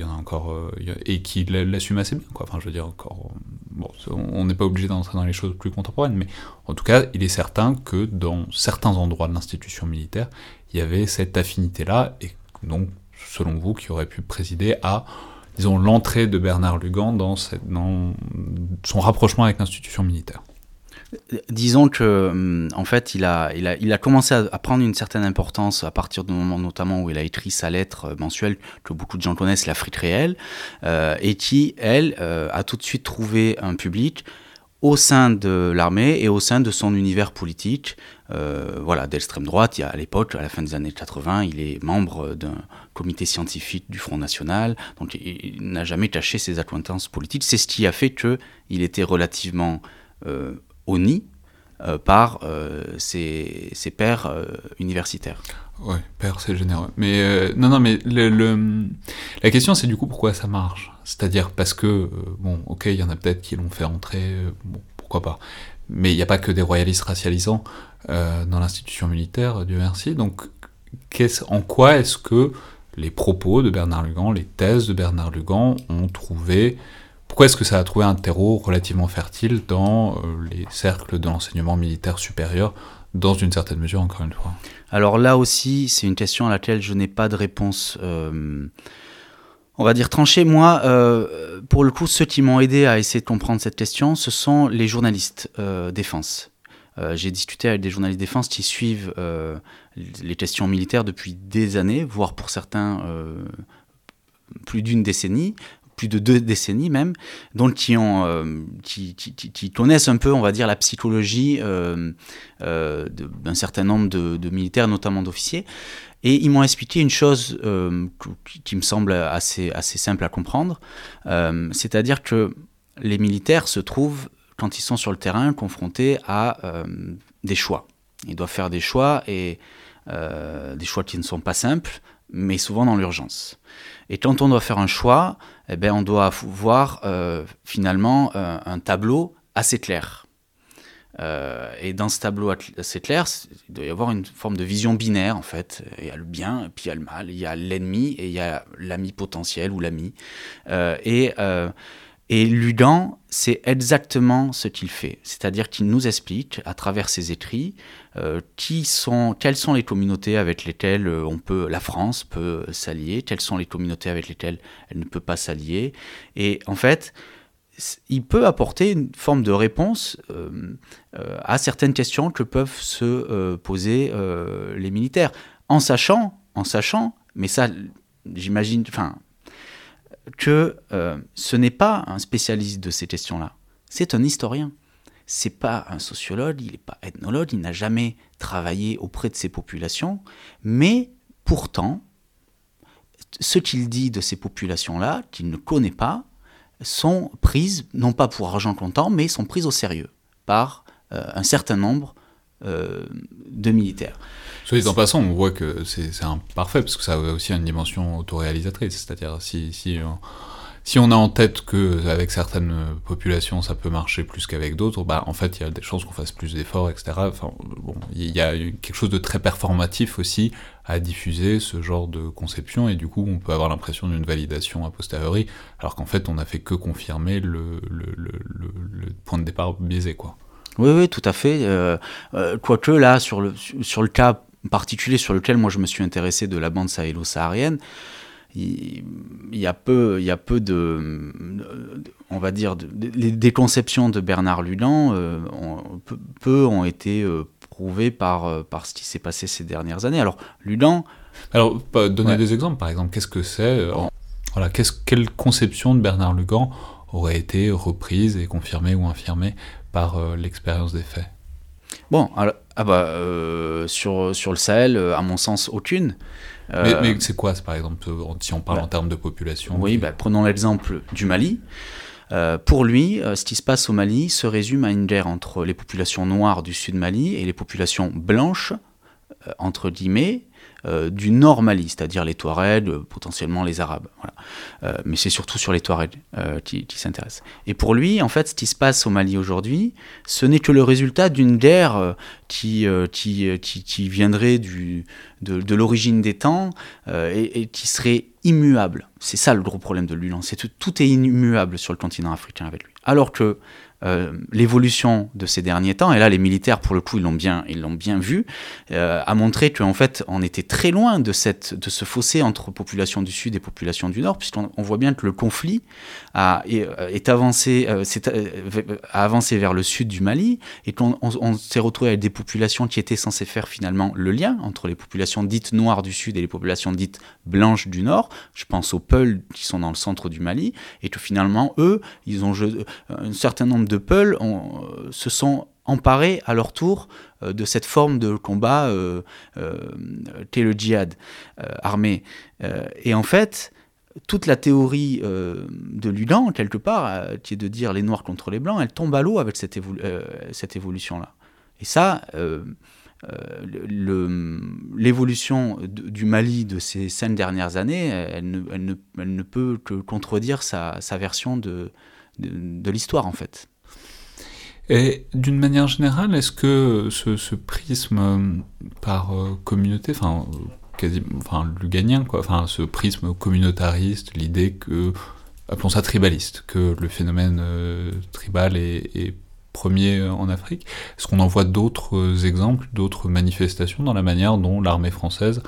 y en a encore, euh, et qui l'assument assez bien. Enfin, je veux dire, encore. Bon, on n'est pas obligé d'entrer dans les choses plus contemporaines, mais en tout cas, il est certain que dans certains endroits de l'institution militaire, il y avait cette affinité-là, et donc, selon vous, qui aurait pu présider à disons, l'entrée de Bernard Lugan dans, cette, dans son rapprochement avec l'institution militaire Disons que, hum, en fait, il a, il a, il a commencé à, prendre une certaine importance à partir du moment notamment où il a écrit sa lettre euh, mensuelle que beaucoup de gens connaissent, l'Afrique réelle, euh, et qui, elle, euh, a tout de suite trouvé un public au sein de l'armée et au sein de son univers politique, voilà, d'extrême droite. Il y a, à l'époque, à la fin des années 80, il est membre d'un comité scientifique du Front National, donc il, n'a jamais caché ses acquaintances politiques. C'est ce qui a fait qu'il était relativement au nid euh, par euh, ses, ses, pairs euh, universitaires. Ouais, père, c'est généreux. Mais non, non, mais la question, c'est du coup pourquoi ça marche? C'est-à-dire parce que, bon, ok, il y en a peut-être qui l'ont fait entrer, bon, pourquoi pas. Mais il n'y a pas que des royalistes racialisants dans l'institution militaire, Dieu merci. Donc, en quoi est-ce que les propos de Bernard Lugan, les thèses de Bernard Lugan ont trouvé pourquoi est-ce que ça a trouvé un terreau relativement fertile dans euh, les cercles de l'enseignement militaire supérieur, dans une certaine mesure, encore une fois? Alors là aussi, c'est une question à laquelle je n'ai pas de réponse. Euh, on va dire tranchée. Moi, euh, pour le coup, ceux qui m'ont aidé à essayer de comprendre cette question, ce sont les journalistes défense. J'ai discuté avec des journalistes défense qui suivent les questions militaires depuis des années, voire pour certains plus d'une décennie, de deux décennies même, donc qui, ont, euh, qui, connaissent un peu, on va dire, la psychologie euh, euh, d'un certain nombre de, militaires, notamment d'officiers. Et ils m'ont expliqué une chose qui, me semble assez, assez simple à comprendre, c'est-à-dire que les militaires se trouvent, quand ils sont sur le terrain, confrontés à des choix. Ils doivent faire des choix et des choix qui ne sont pas simples, mais souvent dans l'urgence. Et quand on doit faire un choix, eh bien, on doit voir euh, finalement euh, un tableau assez clair. Euh, et dans ce tableau assez clair, il doit y avoir une forme de vision binaire en fait. Il y a le bien, puis il y a le mal, il y a l'ennemi et il y a l'ami potentiel ou l'ami. et et Ludan, c'est exactement ce qu'il fait. C'est-à-dire qu'il nous explique, à travers ses écrits, euh, sont, quelles sont les communautés avec lesquelles euh, on peut, la France peut s'allier, quelles sont les communautés avec lesquelles elle ne peut pas s'allier. Et en fait, il peut apporter une forme de réponse euh, à certaines questions que peuvent se poser les militaires, en sachant, en sachant, mais ça, j'imagine, enfin, que euh, ce n'est pas un spécialiste de ces questions-là, c'est un historien. C'est pas un sociologue, il n'est pas ethnologue, il n'a jamais travaillé auprès de ces populations, mais pourtant, ce qu'il dit de ces populations-là, qu'il ne connaît pas, sont prises, non pas pour argent comptant, mais sont prises au sérieux par euh, un certain nombre euh, de militaires. Soit en passant, on voit que c'est parfait, parce que ça a aussi une dimension autoréalisatrice. C'est-à-dire, si, si, si on a en tête que avec certaines populations ça peut marcher plus qu'avec d'autres, bah en fait il y a des chances qu'on fasse plus d'efforts, etc. Enfin bon, il y a quelque chose de très performatif aussi à diffuser ce genre de conception et du coup on peut avoir l'impression d'une validation a posteriori, alors qu'en fait on n'a fait que confirmer le, le, le, le, point de départ biaisé quoi. Oui, oui, tout à fait. Euh, euh, quoique là, sur le, sur le cas particulier sur lequel moi je me suis intéressé de la bande sahélo-saharienne, il, y a peu, il y a peu de, on va dire, des conceptions de Bernard Lulan, euh, peu, ont été euh, prouvées par, euh, par ce qui s'est passé ces dernières années. Alors, Lulan. Alors, donner des exemples, par exemple, qu'est-ce que c'est voilà, quelle conception de Bernard Lugan aurait été reprise et confirmée ou infirmée par l'expérience des faits? Bon, alors, ah bah, sur, sur le Sahel, à mon sens, aucune. Mais, mais c'est quoi, par exemple, si on parle bah, en termes de population Oui, bah, prenons l'exemple du Mali. Euh, pour lui, euh, ce qui se passe au Mali se résume à une guerre entre les populations noires du sud Mali et les populations blanches, euh, entre guillemets, euh, du nord Mali, c'est-à-dire les Touaregs, euh, potentiellement les Arabes. Voilà. Euh, mais c'est surtout sur les Touaregs qui, qui s'intéresse. Et pour lui, en fait, ce qui se passe au Mali aujourd'hui, ce n'est que le résultat d'une guerre qui, qui, qui, viendrait du, de, l'origine des temps et, qui serait immuable. C'est ça le gros problème de Lulan, c'est tout est immuable sur le continent africain avec lui. Alors que euh, l'évolution de ces derniers temps, et là les militaires pour le coup ils l'ont bien, ils l'ont bien vu, euh, a montré qu'en fait on était très loin de, cette, de ce fossé entre population du sud et population du nord, puisqu'on voit bien que le conflit a, est, euh, avancé, a avancé vers le sud du Mali, et qu'on on, s'est retrouvé avec des populations qui étaient censées faire finalement le lien entre les populations dites noires du sud et les populations dites blanches du nord. Je pense aux Peuls qui sont dans le centre du Mali, et que finalement eux, ils ont un certain nombre de de Peul euh, se sont emparés à leur tour euh, de cette forme de combat euh, qu'est le djihad armé. et en fait, toute la théorie de Ludan, quelque part, qui est de dire les noirs contre les blancs, elle tombe à l'eau avec cette, évolution-là. Et ça, l'évolution du Mali de ces cinq dernières années, elle ne, peut que contredire sa, version de l'histoire, en fait. Et d'une manière générale, est-ce que ce, prisme euh, par euh, communauté, enfin, quasi, enfin, luganien, quoi, enfin, ce prisme communautariste, l'idée que, appelons ça tribaliste, que le phénomène euh, tribal est, premier en Afrique, est-ce qu'on en voit d'autres exemples, d'autres manifestations dans la manière dont l'armée française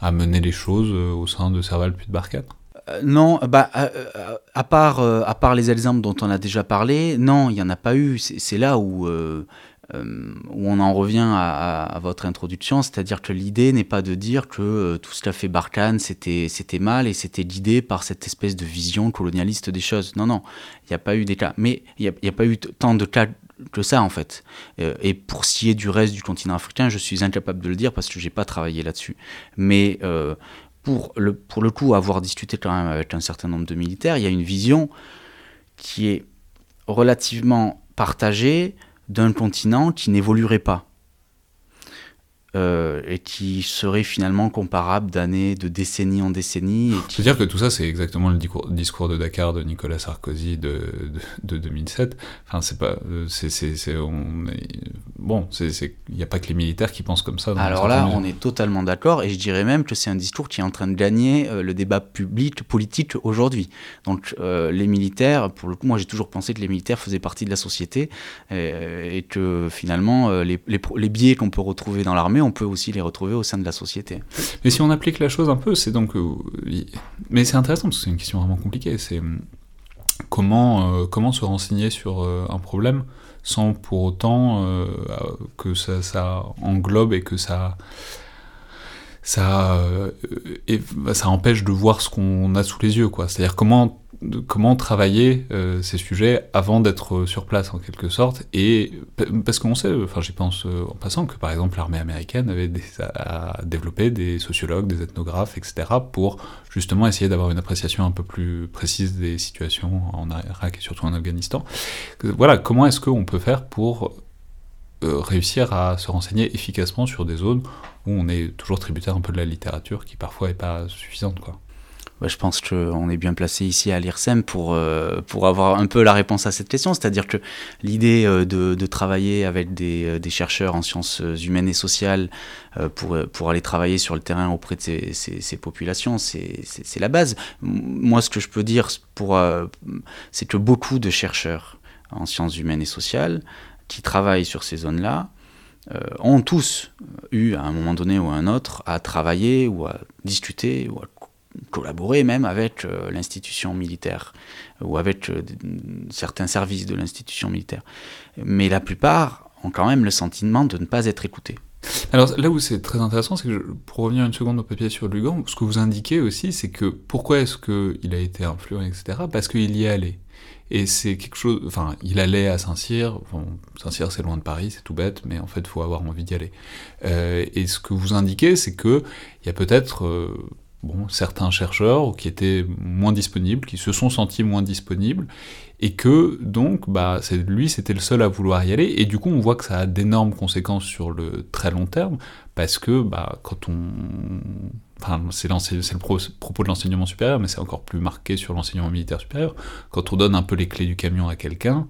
a mené les choses au sein de Serval puis de Barkhane? Euh, non, bah, euh, euh, à, part, à part les exemples dont on a déjà parlé, non, il n'y en a pas eu. C'est là où, où on en revient à, votre introduction, c'est-à-dire que l'idée n'est pas de dire que tout ce qu'a fait Barkhane, c'était mal et c'était guidé par cette espèce de vision colonialiste des choses. Non, non, il n'y a pas eu des cas. Mais il n'y a, pas eu tant de cas que ça, en fait. et pour ce qui est du reste du continent africain, je suis incapable de le dire parce que je n'ai pas travaillé là-dessus. Mais pour le, pour le coup, avoir discuté quand même avec un certain nombre de militaires, il y a une vision qui est relativement partagée d'un continent qui n'évoluerait pas. Euh, et qui serait finalement comparable d'année, de décennie en décennie. C'est-à-dire que tout ça, c'est exactement le discours, de Dakar de Nicolas Sarkozy de, de, 2007. Enfin, c'est pas, euh, c'est, c'est, on bon, il n'y a pas que les militaires qui pensent comme ça. Alors là, on est totalement d'accord, et je dirais même que c'est un discours qui est en train de gagner euh, le débat public, politique aujourd'hui. Donc, les militaires, pour le coup, moi j'ai toujours pensé que les militaires faisaient partie de la société, et, que finalement, les, les, les biais qu'on peut retrouver dans l'armée, on peut aussi les retrouver au sein de la société. Mais si on applique la chose un peu, c'est donc... Euh, mais c'est intéressant parce que c'est une question vraiment compliquée. C'est hum, comment, euh, comment se renseigner sur euh, un problème sans pour autant que ça, englobe et que ça... Ça, bah, ça empêche de voir ce qu'on a sous les yeux, quoi. C'est-à-dire comment comment travailler euh, ces sujets avant d'être sur place en quelque sorte. Et parce qu'on sait enfin j'y pense euh, en passant que par exemple l'armée américaine avait développé des sociologues des ethnographes etc pour justement essayer d'avoir une appréciation un peu plus précise des situations en Irak et surtout en Afghanistan. Voilà comment est-ce qu'on peut faire pour euh, réussir à se renseigner efficacement sur des zones où on est toujours tributaire un peu de la littérature qui parfois est pas suffisante quoi bah, je pense qu'on est bien placé ici à l'IRSEM pour, euh, pour avoir un peu la réponse à cette question. C'est-à-dire que l'idée euh, de, travailler avec des, euh, chercheurs en sciences humaines et sociales pour, pour aller travailler sur le terrain auprès de ces, populations, c'est la base. Moi, ce que je peux dire, c'est que beaucoup de chercheurs en sciences humaines et sociales qui travaillent sur ces zones-là, ont tous eu à un moment donné ou à un autre à travailler ou à discuter ou à collaborer même avec euh, l'institution militaire ou avec euh, certains services de l'institution militaire. Mais la plupart ont quand même le sentiment de ne pas être écoutés. Alors là où c'est très intéressant, c'est que pour revenir une seconde au papier sur Lugan, ce que vous indiquez aussi, c'est que pourquoi est-ce qu'il a été influent, etc. Parce qu'il y allé. Et c'est quelque chose. Enfin, il allait à Saint-Cyr. Saint-Cyr, c'est loin de Paris, c'est tout bête, mais en fait, il faut avoir envie d'y aller. Euh, et ce que vous indiquez, c'est que il y a peut-être bon, certains chercheurs qui étaient moins disponibles, qui se sont sentis moins disponibles, et que donc bah, lui c'était le seul à vouloir y aller, et du coup on voit que ça a d'énormes conséquences sur le très long terme, parce que bah, quand on... Enfin, c'est le propos de l'enseignement supérieur, mais c'est encore plus marqué sur l'enseignement militaire supérieur. Quand on donne un peu les clés du camion à quelqu'un,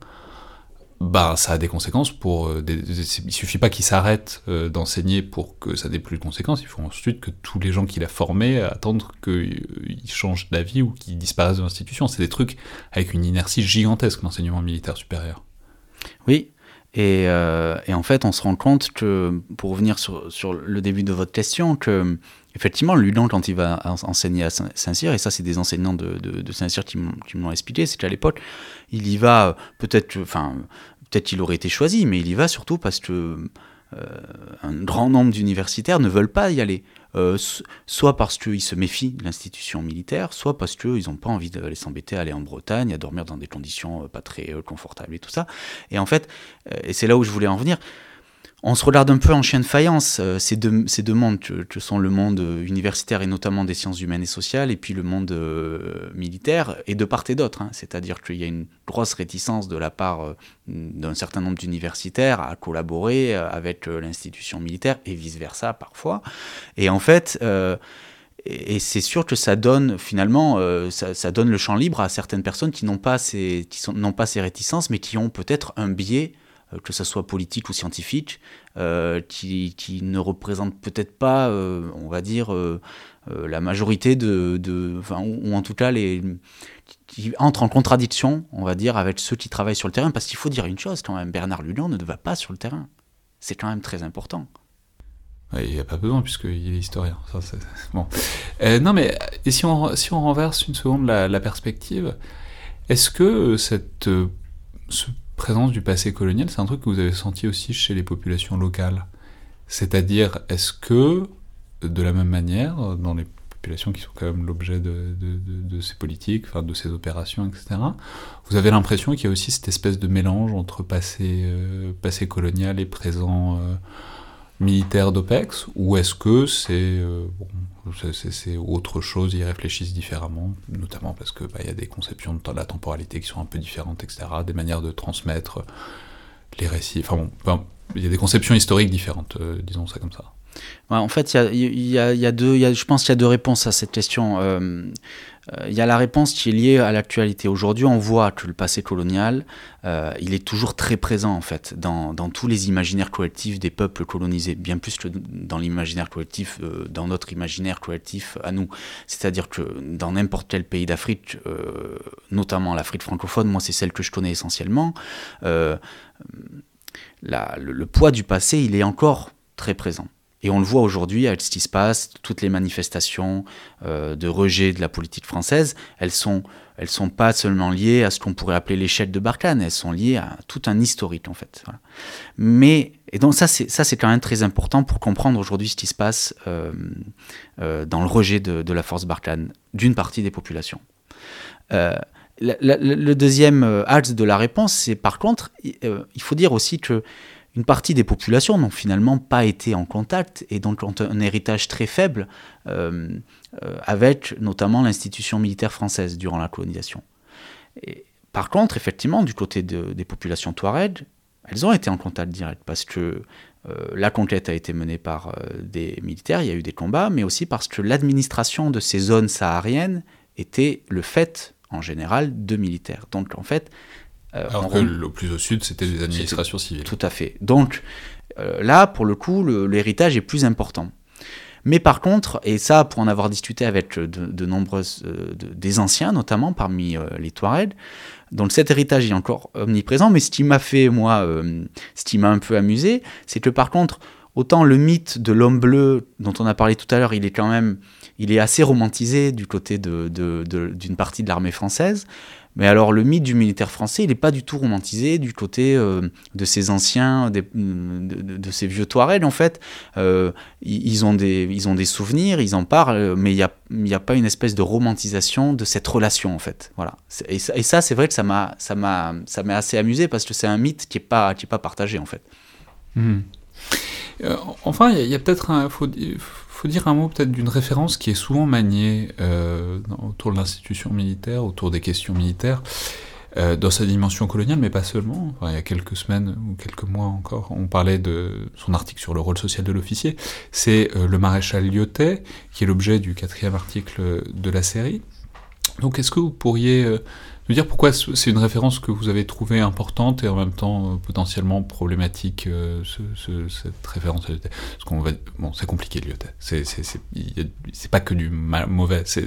bah, ça a des conséquences pour. Euh, des, il suffit pas qu'il s'arrête euh, d'enseigner pour que ça n'ait plus de conséquences. Il faut ensuite que tous les gens qu'il a formés attendent qu'ils changent d'avis ou qu'ils disparaissent de l'institution. C'est des trucs avec une inertie gigantesque, l'enseignement militaire supérieur. Oui. Et, euh, et, en fait, on se rend compte que, pour revenir sur, le début de votre question, que effectivement, quand il va enseigner à Saint-Cyr, et ça, c'est des enseignants de, de, Saint-Cyr qui m'ont expliqué, c'est qu'à l'époque, il y va peut-être, enfin, peut-être qu'il aurait été choisi, mais il y va surtout parce que euh, un grand nombre d'universitaires ne veulent pas y aller. Euh, soit parce qu'ils se méfient de l'institution militaire, soit parce qu'ils n'ont pas envie d'aller s'embêter à aller en Bretagne, à dormir dans des conditions euh, pas très confortables et tout ça. Et en fait, et c'est là où je voulais en venir, on se regarde un peu en chien de faïence, euh, ces, deux, ces deux mondes que, sont le monde euh, universitaire et notamment des sciences humaines et sociales, et puis le monde euh, militaire, et de part et d'autre. Hein. C'est-à-dire qu'il y a une grosse réticence de la part d'un certain nombre d'universitaires à collaborer avec l'institution militaire, et vice-versa parfois. Et en fait, et, c'est sûr que ça donne finalement, ça, donne le champ libre à certaines personnes qui n'ont pas ces, qui sont, pas ces réticences, mais qui ont peut-être un biais que ce soit politique ou scientifique, euh, qui, qui, ne représente peut-être pas, euh, on va dire, la majorité de, de ou, en tout cas les qui entrent en contradiction, on va dire, avec ceux qui travaillent sur le terrain, parce qu'il faut dire une chose quand même, Bernard Lulian ne va pas sur le terrain. C'est quand même très important. il n'y a pas besoin puisqu'il est historien. (laughs) Bon. non mais et si on, si on renverse une seconde la, la perspective, est-ce que cette, ce présence du passé colonial, c'est un truc que vous avez senti aussi chez les populations locales. C'est-à-dire, est-ce que, de la même manière, dans les populations qui sont quand même l'objet de, ces politiques, enfin de ces opérations, etc., vous avez l'impression qu'il y a aussi cette espèce de mélange entre passé, euh, colonial et présent euh, militaire d'OPEX, ou est-ce que c'est euh, c'est autre chose, ils réfléchissent différemment, notamment parce que bah, y a des conceptions de la temporalité qui sont un peu différentes, etc., des manières de transmettre les récits. Enfin bon, il y a des conceptions historiques différentes, euh, disons ça comme ça. En fait, il y a, deux, je pense qu'il y a deux réponses à cette question. Euh, euh, il y a la réponse qui est liée à l'actualité. Aujourd'hui, on voit que le passé colonial, euh, il est toujours très présent en fait dans, tous les imaginaires collectifs des peuples colonisés, bien plus que dans l'imaginaire collectif, dans notre imaginaire collectif à nous. C'est-à-dire que dans n'importe quel pays d'Afrique, notamment l'Afrique francophone, moi c'est celle que je connais essentiellement, le, le poids du passé, il est encore très présent. Et on le voit aujourd'hui avec ce qui se passe, toutes les manifestations euh, de rejet de la politique française, elles sont, elles sont pas seulement liées à ce qu'on pourrait appeler l'échec de Barkhane, elles sont liées à tout un historique en fait. Mais et donc ça c'est ça c'est quand même très important pour comprendre aujourd'hui ce qui se passe euh, euh, dans le rejet de, la force Barkhane d'une partie des populations. le deuxième axe de la réponse, c'est par contre, il faut dire aussi que une partie des populations n'ont finalement pas été en contact et donc ont un héritage très faible euh, euh, avec notamment l'institution militaire française durant la colonisation. par contre, effectivement, du côté des populations touareg, elles ont été en contact direct parce que la conquête a été menée par des militaires, il y a eu des combats, mais aussi parce que l'administration de ces zones sahariennes était le fait, en général, de militaires. Donc en fait... Alors que le plus au sud, c'était des administrations civiles. Tout à fait. Donc là, pour le coup, l'héritage est plus important. Mais par contre, et ça pour en avoir discuté avec de, nombreuses, euh, des anciens notamment parmi euh, les Touaregs, donc cet héritage est encore omniprésent, mais ce qui m'a fait, moi, euh, ce qui m'a un peu amusé, c'est que par contre, autant le mythe de l'homme bleu dont on a parlé tout à l'heure, il est quand même, il est assez romantisé du côté d'une de, partie de l'armée française, mais alors le mythe du militaire français, il n'est pas du tout romantisé du côté euh, de ces anciens, de, ces vieux Touaregs en fait. Euh, ils, ont des, ils ont des souvenirs, ils en parlent, mais il n'y a, a pas une espèce de romantisation de cette relation en fait. Voilà. Et ça, c'est vrai que ça m'a, assez amusé parce que c'est un mythe qui n'est pas, pas partagé en fait. Mmh. Euh, enfin, il y a, peut-être un, faut, faut dire un mot peut-être d'une référence qui est souvent maniée euh, autour de l'institution militaire, autour des questions militaires, euh, dans sa dimension coloniale, mais pas seulement. il y a quelques semaines ou quelques mois encore, on parlait de son article sur le rôle social de l'officier. C'est euh, le maréchal Lyotet, qui est l'objet du quatrième article de la série. Donc est-ce que vous pourriez nous dire pourquoi c'est une référence que vous avez trouvée importante et en même temps euh, potentiellement problématique, euh, cette référence à Parce qu'on va, bon, c'est compliqué Lyotet. C'est, c'est, pas que du mauvais, c'est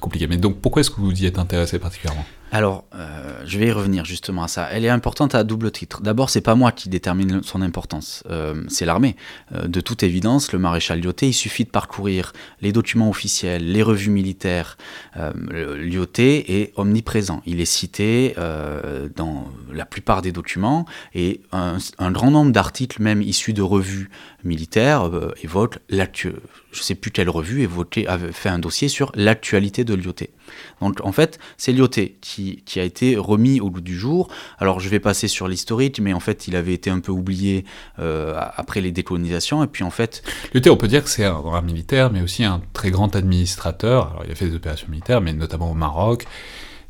compliqué. Mais donc pourquoi est-ce que vous y êtes intéressé particulièrement? Alors, euh, je vais y revenir justement à ça. Elle est importante à double titre. D'abord, c'est pas moi qui détermine son importance, euh, c'est l'armée. Euh, de toute évidence, le maréchal Lyoté, il suffit de parcourir les documents officiels, les revues militaires. Lyoté est omniprésent. Il est cité dans la plupart des documents et un, grand nombre d'articles, même issus de revues militaires, évoquent l'actuel je ne sais plus quelle revue évoqué, avait fait un dossier sur l'actualité de Lyoté. Donc en fait, c'est Lyoté qui, a été remis au goût du jour. Alors je vais passer sur l'historique, mais en fait, il avait été un peu oublié euh, après les décolonisations. Et puis en fait. Lyoté, on peut dire que c'est un grand militaire, mais aussi un très grand administrateur. Alors il a fait des opérations militaires, mais notamment au Maroc.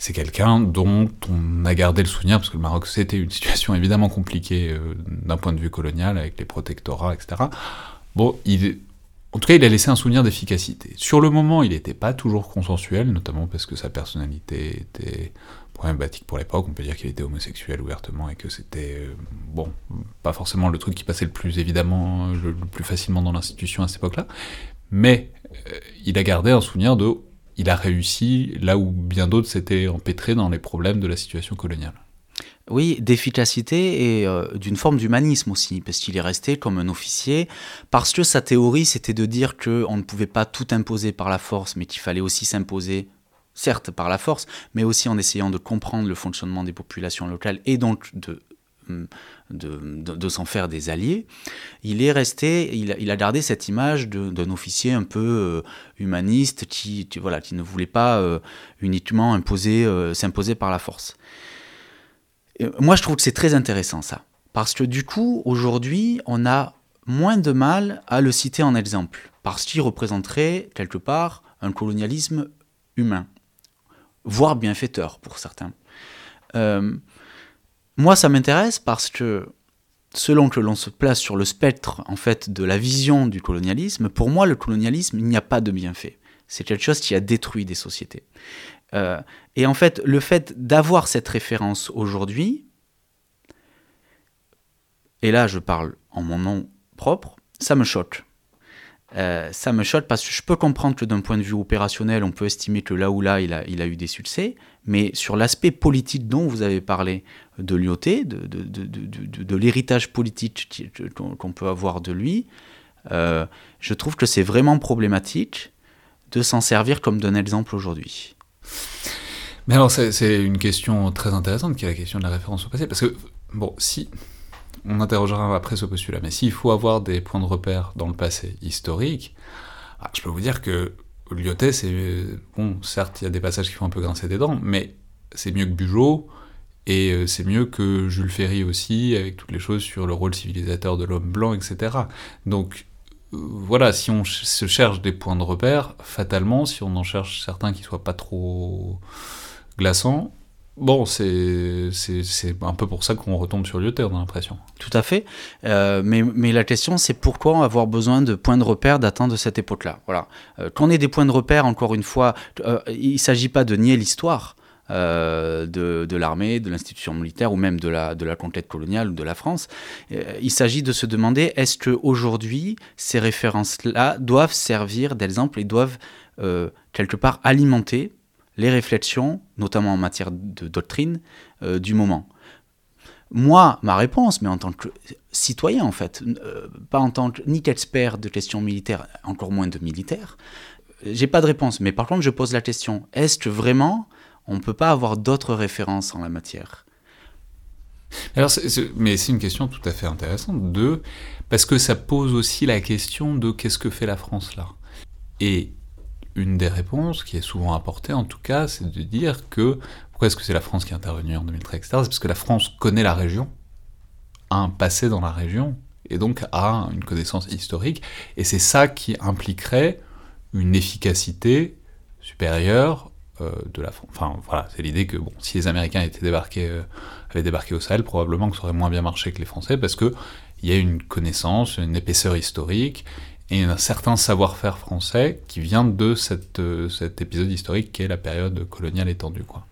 C'est quelqu'un dont on a gardé le souvenir, parce que le Maroc, c'était une situation évidemment compliquée euh, d'un point de vue colonial, avec les protectorats, etc. Bon, il en tout cas, il a laissé un souvenir d'efficacité. Sur le moment, il n'était pas toujours consensuel, notamment parce que sa personnalité était problématique pour l'époque. On peut dire qu'il était homosexuel ouvertement et que c'était, euh, bon, pas forcément le truc qui passait le plus évidemment, le, plus facilement dans l'institution à cette époque-là. Mais euh, il a gardé un souvenir de. Il a réussi là où bien d'autres s'étaient empêtrés dans les problèmes de la situation coloniale. Oui, d'efficacité et euh, d'une forme d'humanisme aussi, parce qu'il est resté comme un officier, parce que sa théorie c'était de dire qu'on ne pouvait pas tout imposer par la force, mais qu'il fallait aussi s'imposer, certes par la force, mais aussi en essayant de comprendre le fonctionnement des populations locales et donc de, hum, de, s'en faire des alliés. Il est resté, il, a gardé cette image d'un officier un peu euh, humaniste qui, voilà, qui ne voulait pas euh, uniquement imposer, s'imposer par la force moi, je trouve que c'est très intéressant ça. Parce que du coup, aujourd'hui, on a moins de mal à le citer en exemple. Parce qu'il représenterait, quelque part, un colonialisme humain. Voire bienfaiteur pour certains. Euh, moi, ça m'intéresse parce que, selon que l'on se place sur le spectre, en fait, de la vision du colonialisme, pour moi, le colonialisme, il n'y a pas de bienfait. C'est quelque chose qui a détruit des sociétés. Euh, et en fait, le fait d'avoir cette référence aujourd'hui, et là je parle en mon nom propre, ça me choque. Euh, ça me choque parce que je peux comprendre que d'un point de vue opérationnel, on peut estimer que là ou là, il a, eu des succès, mais sur l'aspect politique dont vous avez parlé de de, de l'héritage politique qu'on peut avoir de lui, euh, je trouve que c'est vraiment problématique de s'en servir comme d'un exemple aujourd'hui. Mais alors, c'est une question très intéressante qui est la question de la référence au passé. Parce que, bon, si. On interrogera après ce postulat, mais s'il faut avoir des points de repère dans le passé historique, ah, je peux vous dire que Lyotet, c'est. Bon, certes, il y a des passages qui font un peu grincer des dents, mais c'est mieux que Bugeaud, et euh, c'est mieux que Jules Ferry aussi, avec toutes les choses sur le rôle civilisateur de l'homme blanc, etc. Donc, voilà, si on se cherche des points de repère, fatalement, si on en cherche certains qui soient pas trop glaçants, bon, c'est un peu pour ça qu'on retombe sur Lyoté, on a l'impression. Tout à fait. Euh, mais, mais, la question, c'est pourquoi avoir besoin de points de repère datant de cette époque-là? Voilà. Euh, qu'on ait des points de repère, encore une fois, euh, il ne s'agit pas de nier l'histoire. De, de l'armée, de l'institution militaire ou même de la, conquête coloniale ou de la France. il s'agit de se demander est-ce qu'aujourd'hui, ces références-là doivent servir d'exemple et doivent quelque part alimenter les réflexions, notamment en matière de doctrine, euh, du moment? Moi, ma réponse, mais en tant que citoyen en fait, euh, pas en tant que ni qu'expert de questions militaires, encore moins de militaire, j'ai pas de réponse. Mais par contre, je pose la question est-ce que vraiment on ne peut pas avoir d'autres références en la matière. Alors, mais c'est une question tout à fait intéressante, de, parce que ça pose aussi la question de qu'est-ce que fait la France là. Et une des réponses qui est souvent apportée, en tout cas, c'est de dire que pourquoi est-ce que c'est la France qui est intervenue en 2013, C'est parce que la France connaît la région, a un passé dans la région, et donc a une connaissance historique, et c'est ça qui impliquerait une efficacité supérieure de la France. Voilà, c'est l'idée que bon, si les Américains étaient débarqués, euh, avaient débarqué au Sahel, probablement que ça aurait moins bien marché que les Français, parce que il y a une connaissance, une épaisseur historique, et un certain savoir-faire français qui vient de cette, euh, cet épisode historique qui est la période coloniale étendue. Quoi.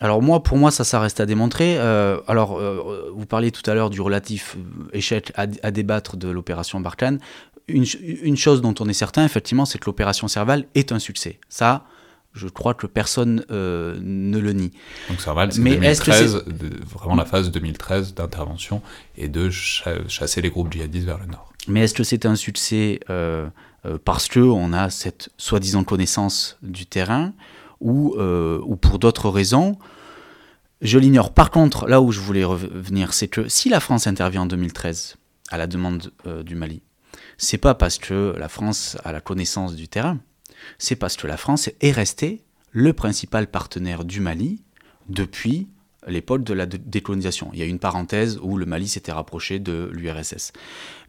Alors moi, pour moi, ça, ça reste à démontrer. Euh, alors, euh, vous parliez tout à l'heure du relatif échec à, débattre de l'opération Barkhane. Une, une, chose dont on est certain, effectivement, c'est que l'opération Serval est un succès. Ça, je crois que personne ne le nie. Donc Serval, c'est 2013, vraiment la phase 2013 d'intervention et de chasser les groupes djihadistes vers le nord. Mais est-ce que c'est un succès euh, euh, parce qu'on a cette soi-disant connaissance du terrain ou, euh, ou pour d'autres raisons? Je l'ignore. Par contre, là où je voulais revenir, c'est que si la France intervient en 2013 à la demande du Mali, c'est pas parce que la France a la connaissance du terrain, c'est parce que la France est restée le principal partenaire du Mali depuis l'époque de la décolonisation. Il y a une parenthèse où le Mali s'était rapproché de l'URSS.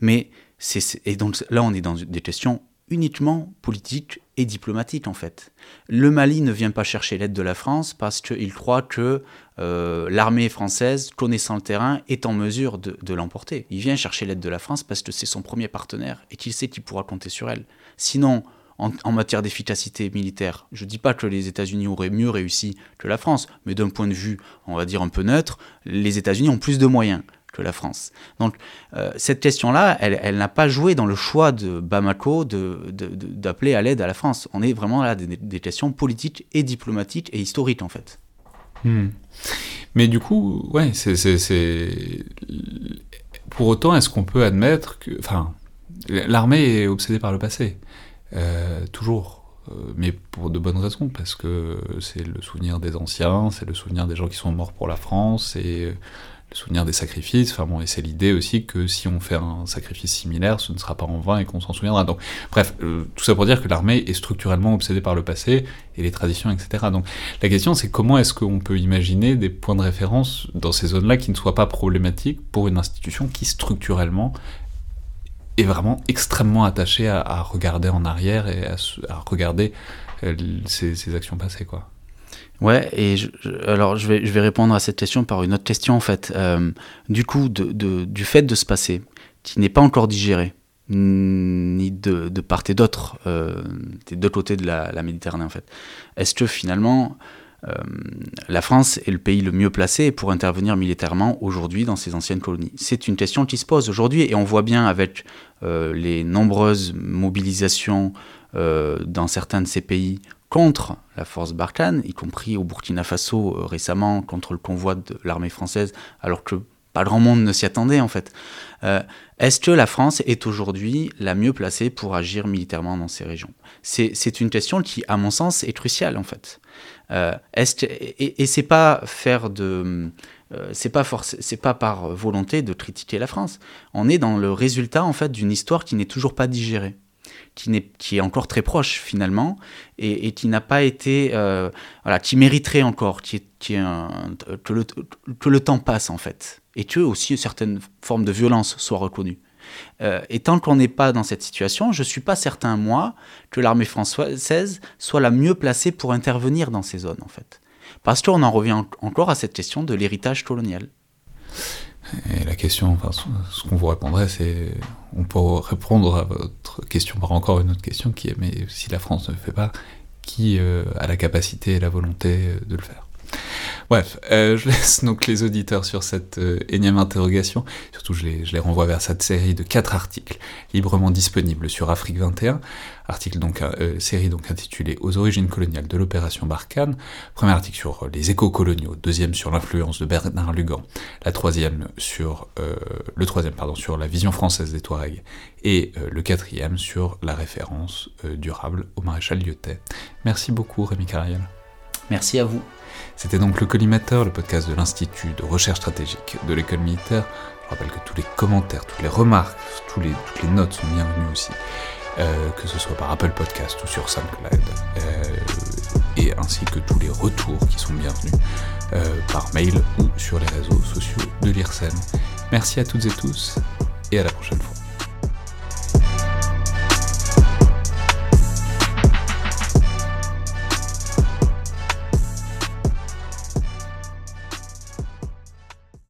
Mais c'est, donc là, on est dans des questions uniquement politiques et diplomatiques, en fait. Le Mali ne vient pas chercher l'aide de la France parce qu'il croit que euh, l'armée française, connaissant le terrain, est en mesure de l'emporter. Il vient chercher l'aide de la France parce que c'est son premier partenaire et qu'il sait qu'il pourra compter sur elle. Sinon, en, matière d'efficacité militaire. Je ne dis pas que les États-Unis auraient mieux réussi que la France, mais d'un point de vue, on va dire un peu neutre, les États-Unis ont plus de moyens que la France. Donc euh, cette question-là, elle, n'a pas joué dans le choix de Bamako d'appeler à l'aide à la France. On est vraiment là des, des, questions politiques et diplomatiques et historiques en fait. Hmm. Mais du coup, ouais, c'est pour autant, est-ce qu'on peut admettre que, enfin, l'armée est obsédée par le passé? Euh, toujours, euh, mais pour de bonnes raisons, parce que c'est le souvenir des anciens, c'est le souvenir des gens qui sont morts pour la France, c'est le souvenir des sacrifices, enfin bon, et c'est l'idée aussi que si on fait un sacrifice similaire, ce ne sera pas en vain et qu'on s'en souviendra. Donc, bref, euh, tout ça pour dire que l'armée est structurellement obsédée par le passé et les traditions, etc. Donc, la question c'est comment est-ce qu'on peut imaginer des points de référence dans ces zones-là qui ne soient pas problématiques pour une institution qui structurellement est vraiment extrêmement attaché à, regarder en arrière et à, regarder euh, ses, actions passées, quoi. Ouais, et alors je vais, je vais répondre à cette question par une autre question en fait. Euh, du coup, de, du fait de se passer, qui n'est pas encore digéré, ni de, de part et d'autre, euh, des deux côtés de la, Méditerranée en fait, est-ce que finalement euh, la France est le pays le mieux placé pour intervenir militairement aujourd'hui dans ses anciennes colonies C'est une question qui se pose aujourd'hui et on voit bien avec euh, les nombreuses mobilisations euh, dans certains de ces pays contre la force Barkhane, y compris au Burkina Faso récemment contre le convoi de l'armée française, alors que pas grand monde ne s'y attendait en fait. Est-ce que la France est aujourd'hui la mieux placée pour agir militairement dans ces régions? C'est une question qui, à mon sens, est cruciale en fait. Euh, et, c'est pas faire de, euh, c'est pas c'est pas par volonté de critiquer la France. On est dans le résultat en fait d'une histoire qui n'est toujours pas digérée, qui n'est, qui est encore très proche finalement et, qui n'a pas été, euh, voilà, qui mériterait encore, qui, qui que, le, que le temps passe en fait, et que aussi certaines formes de violence soient reconnues. Euh, et tant qu'on n'est pas dans cette situation, je ne suis pas certain, moi, que l'armée française soit la mieux placée pour intervenir dans ces zones, en fait. parce qu'on en revient encore à cette question de l'héritage colonial. Et la question, enfin, ce qu'on vous répondrait, c'est on peut répondre à votre question par encore une autre question qui est mais si la France ne le fait pas, qui euh, a la capacité et la volonté de le faire? Bref, euh, je laisse (laughs) donc les auditeurs sur cette euh, énième interrogation. Surtout, je les, je les, renvoie vers cette série de quatre articles librement disponibles sur Afrique 21. Article donc, euh, série donc intitulée Aux origines coloniales de l'opération Barkhane. Premier article sur les échos coloniaux. Deuxième sur l'influence de Bernard Lugan. La troisième sur le troisième pardon sur la vision française des Touaregs. Et le quatrième sur la référence durable au maréchal Lyotet. Merci beaucoup Rémi Cariel. Merci à vous. C'était donc le Collimateur, le podcast de l'Institut de recherche stratégique de l'école militaire. Je rappelle que tous les commentaires, toutes les remarques, toutes les notes sont bienvenues aussi, euh, que ce soit par Apple Podcast ou sur SoundCloud, euh, et ainsi que tous les retours qui sont bienvenus euh, par mail ou sur les réseaux sociaux de l'IRSEM. Merci à toutes et tous, et à la prochaine fois.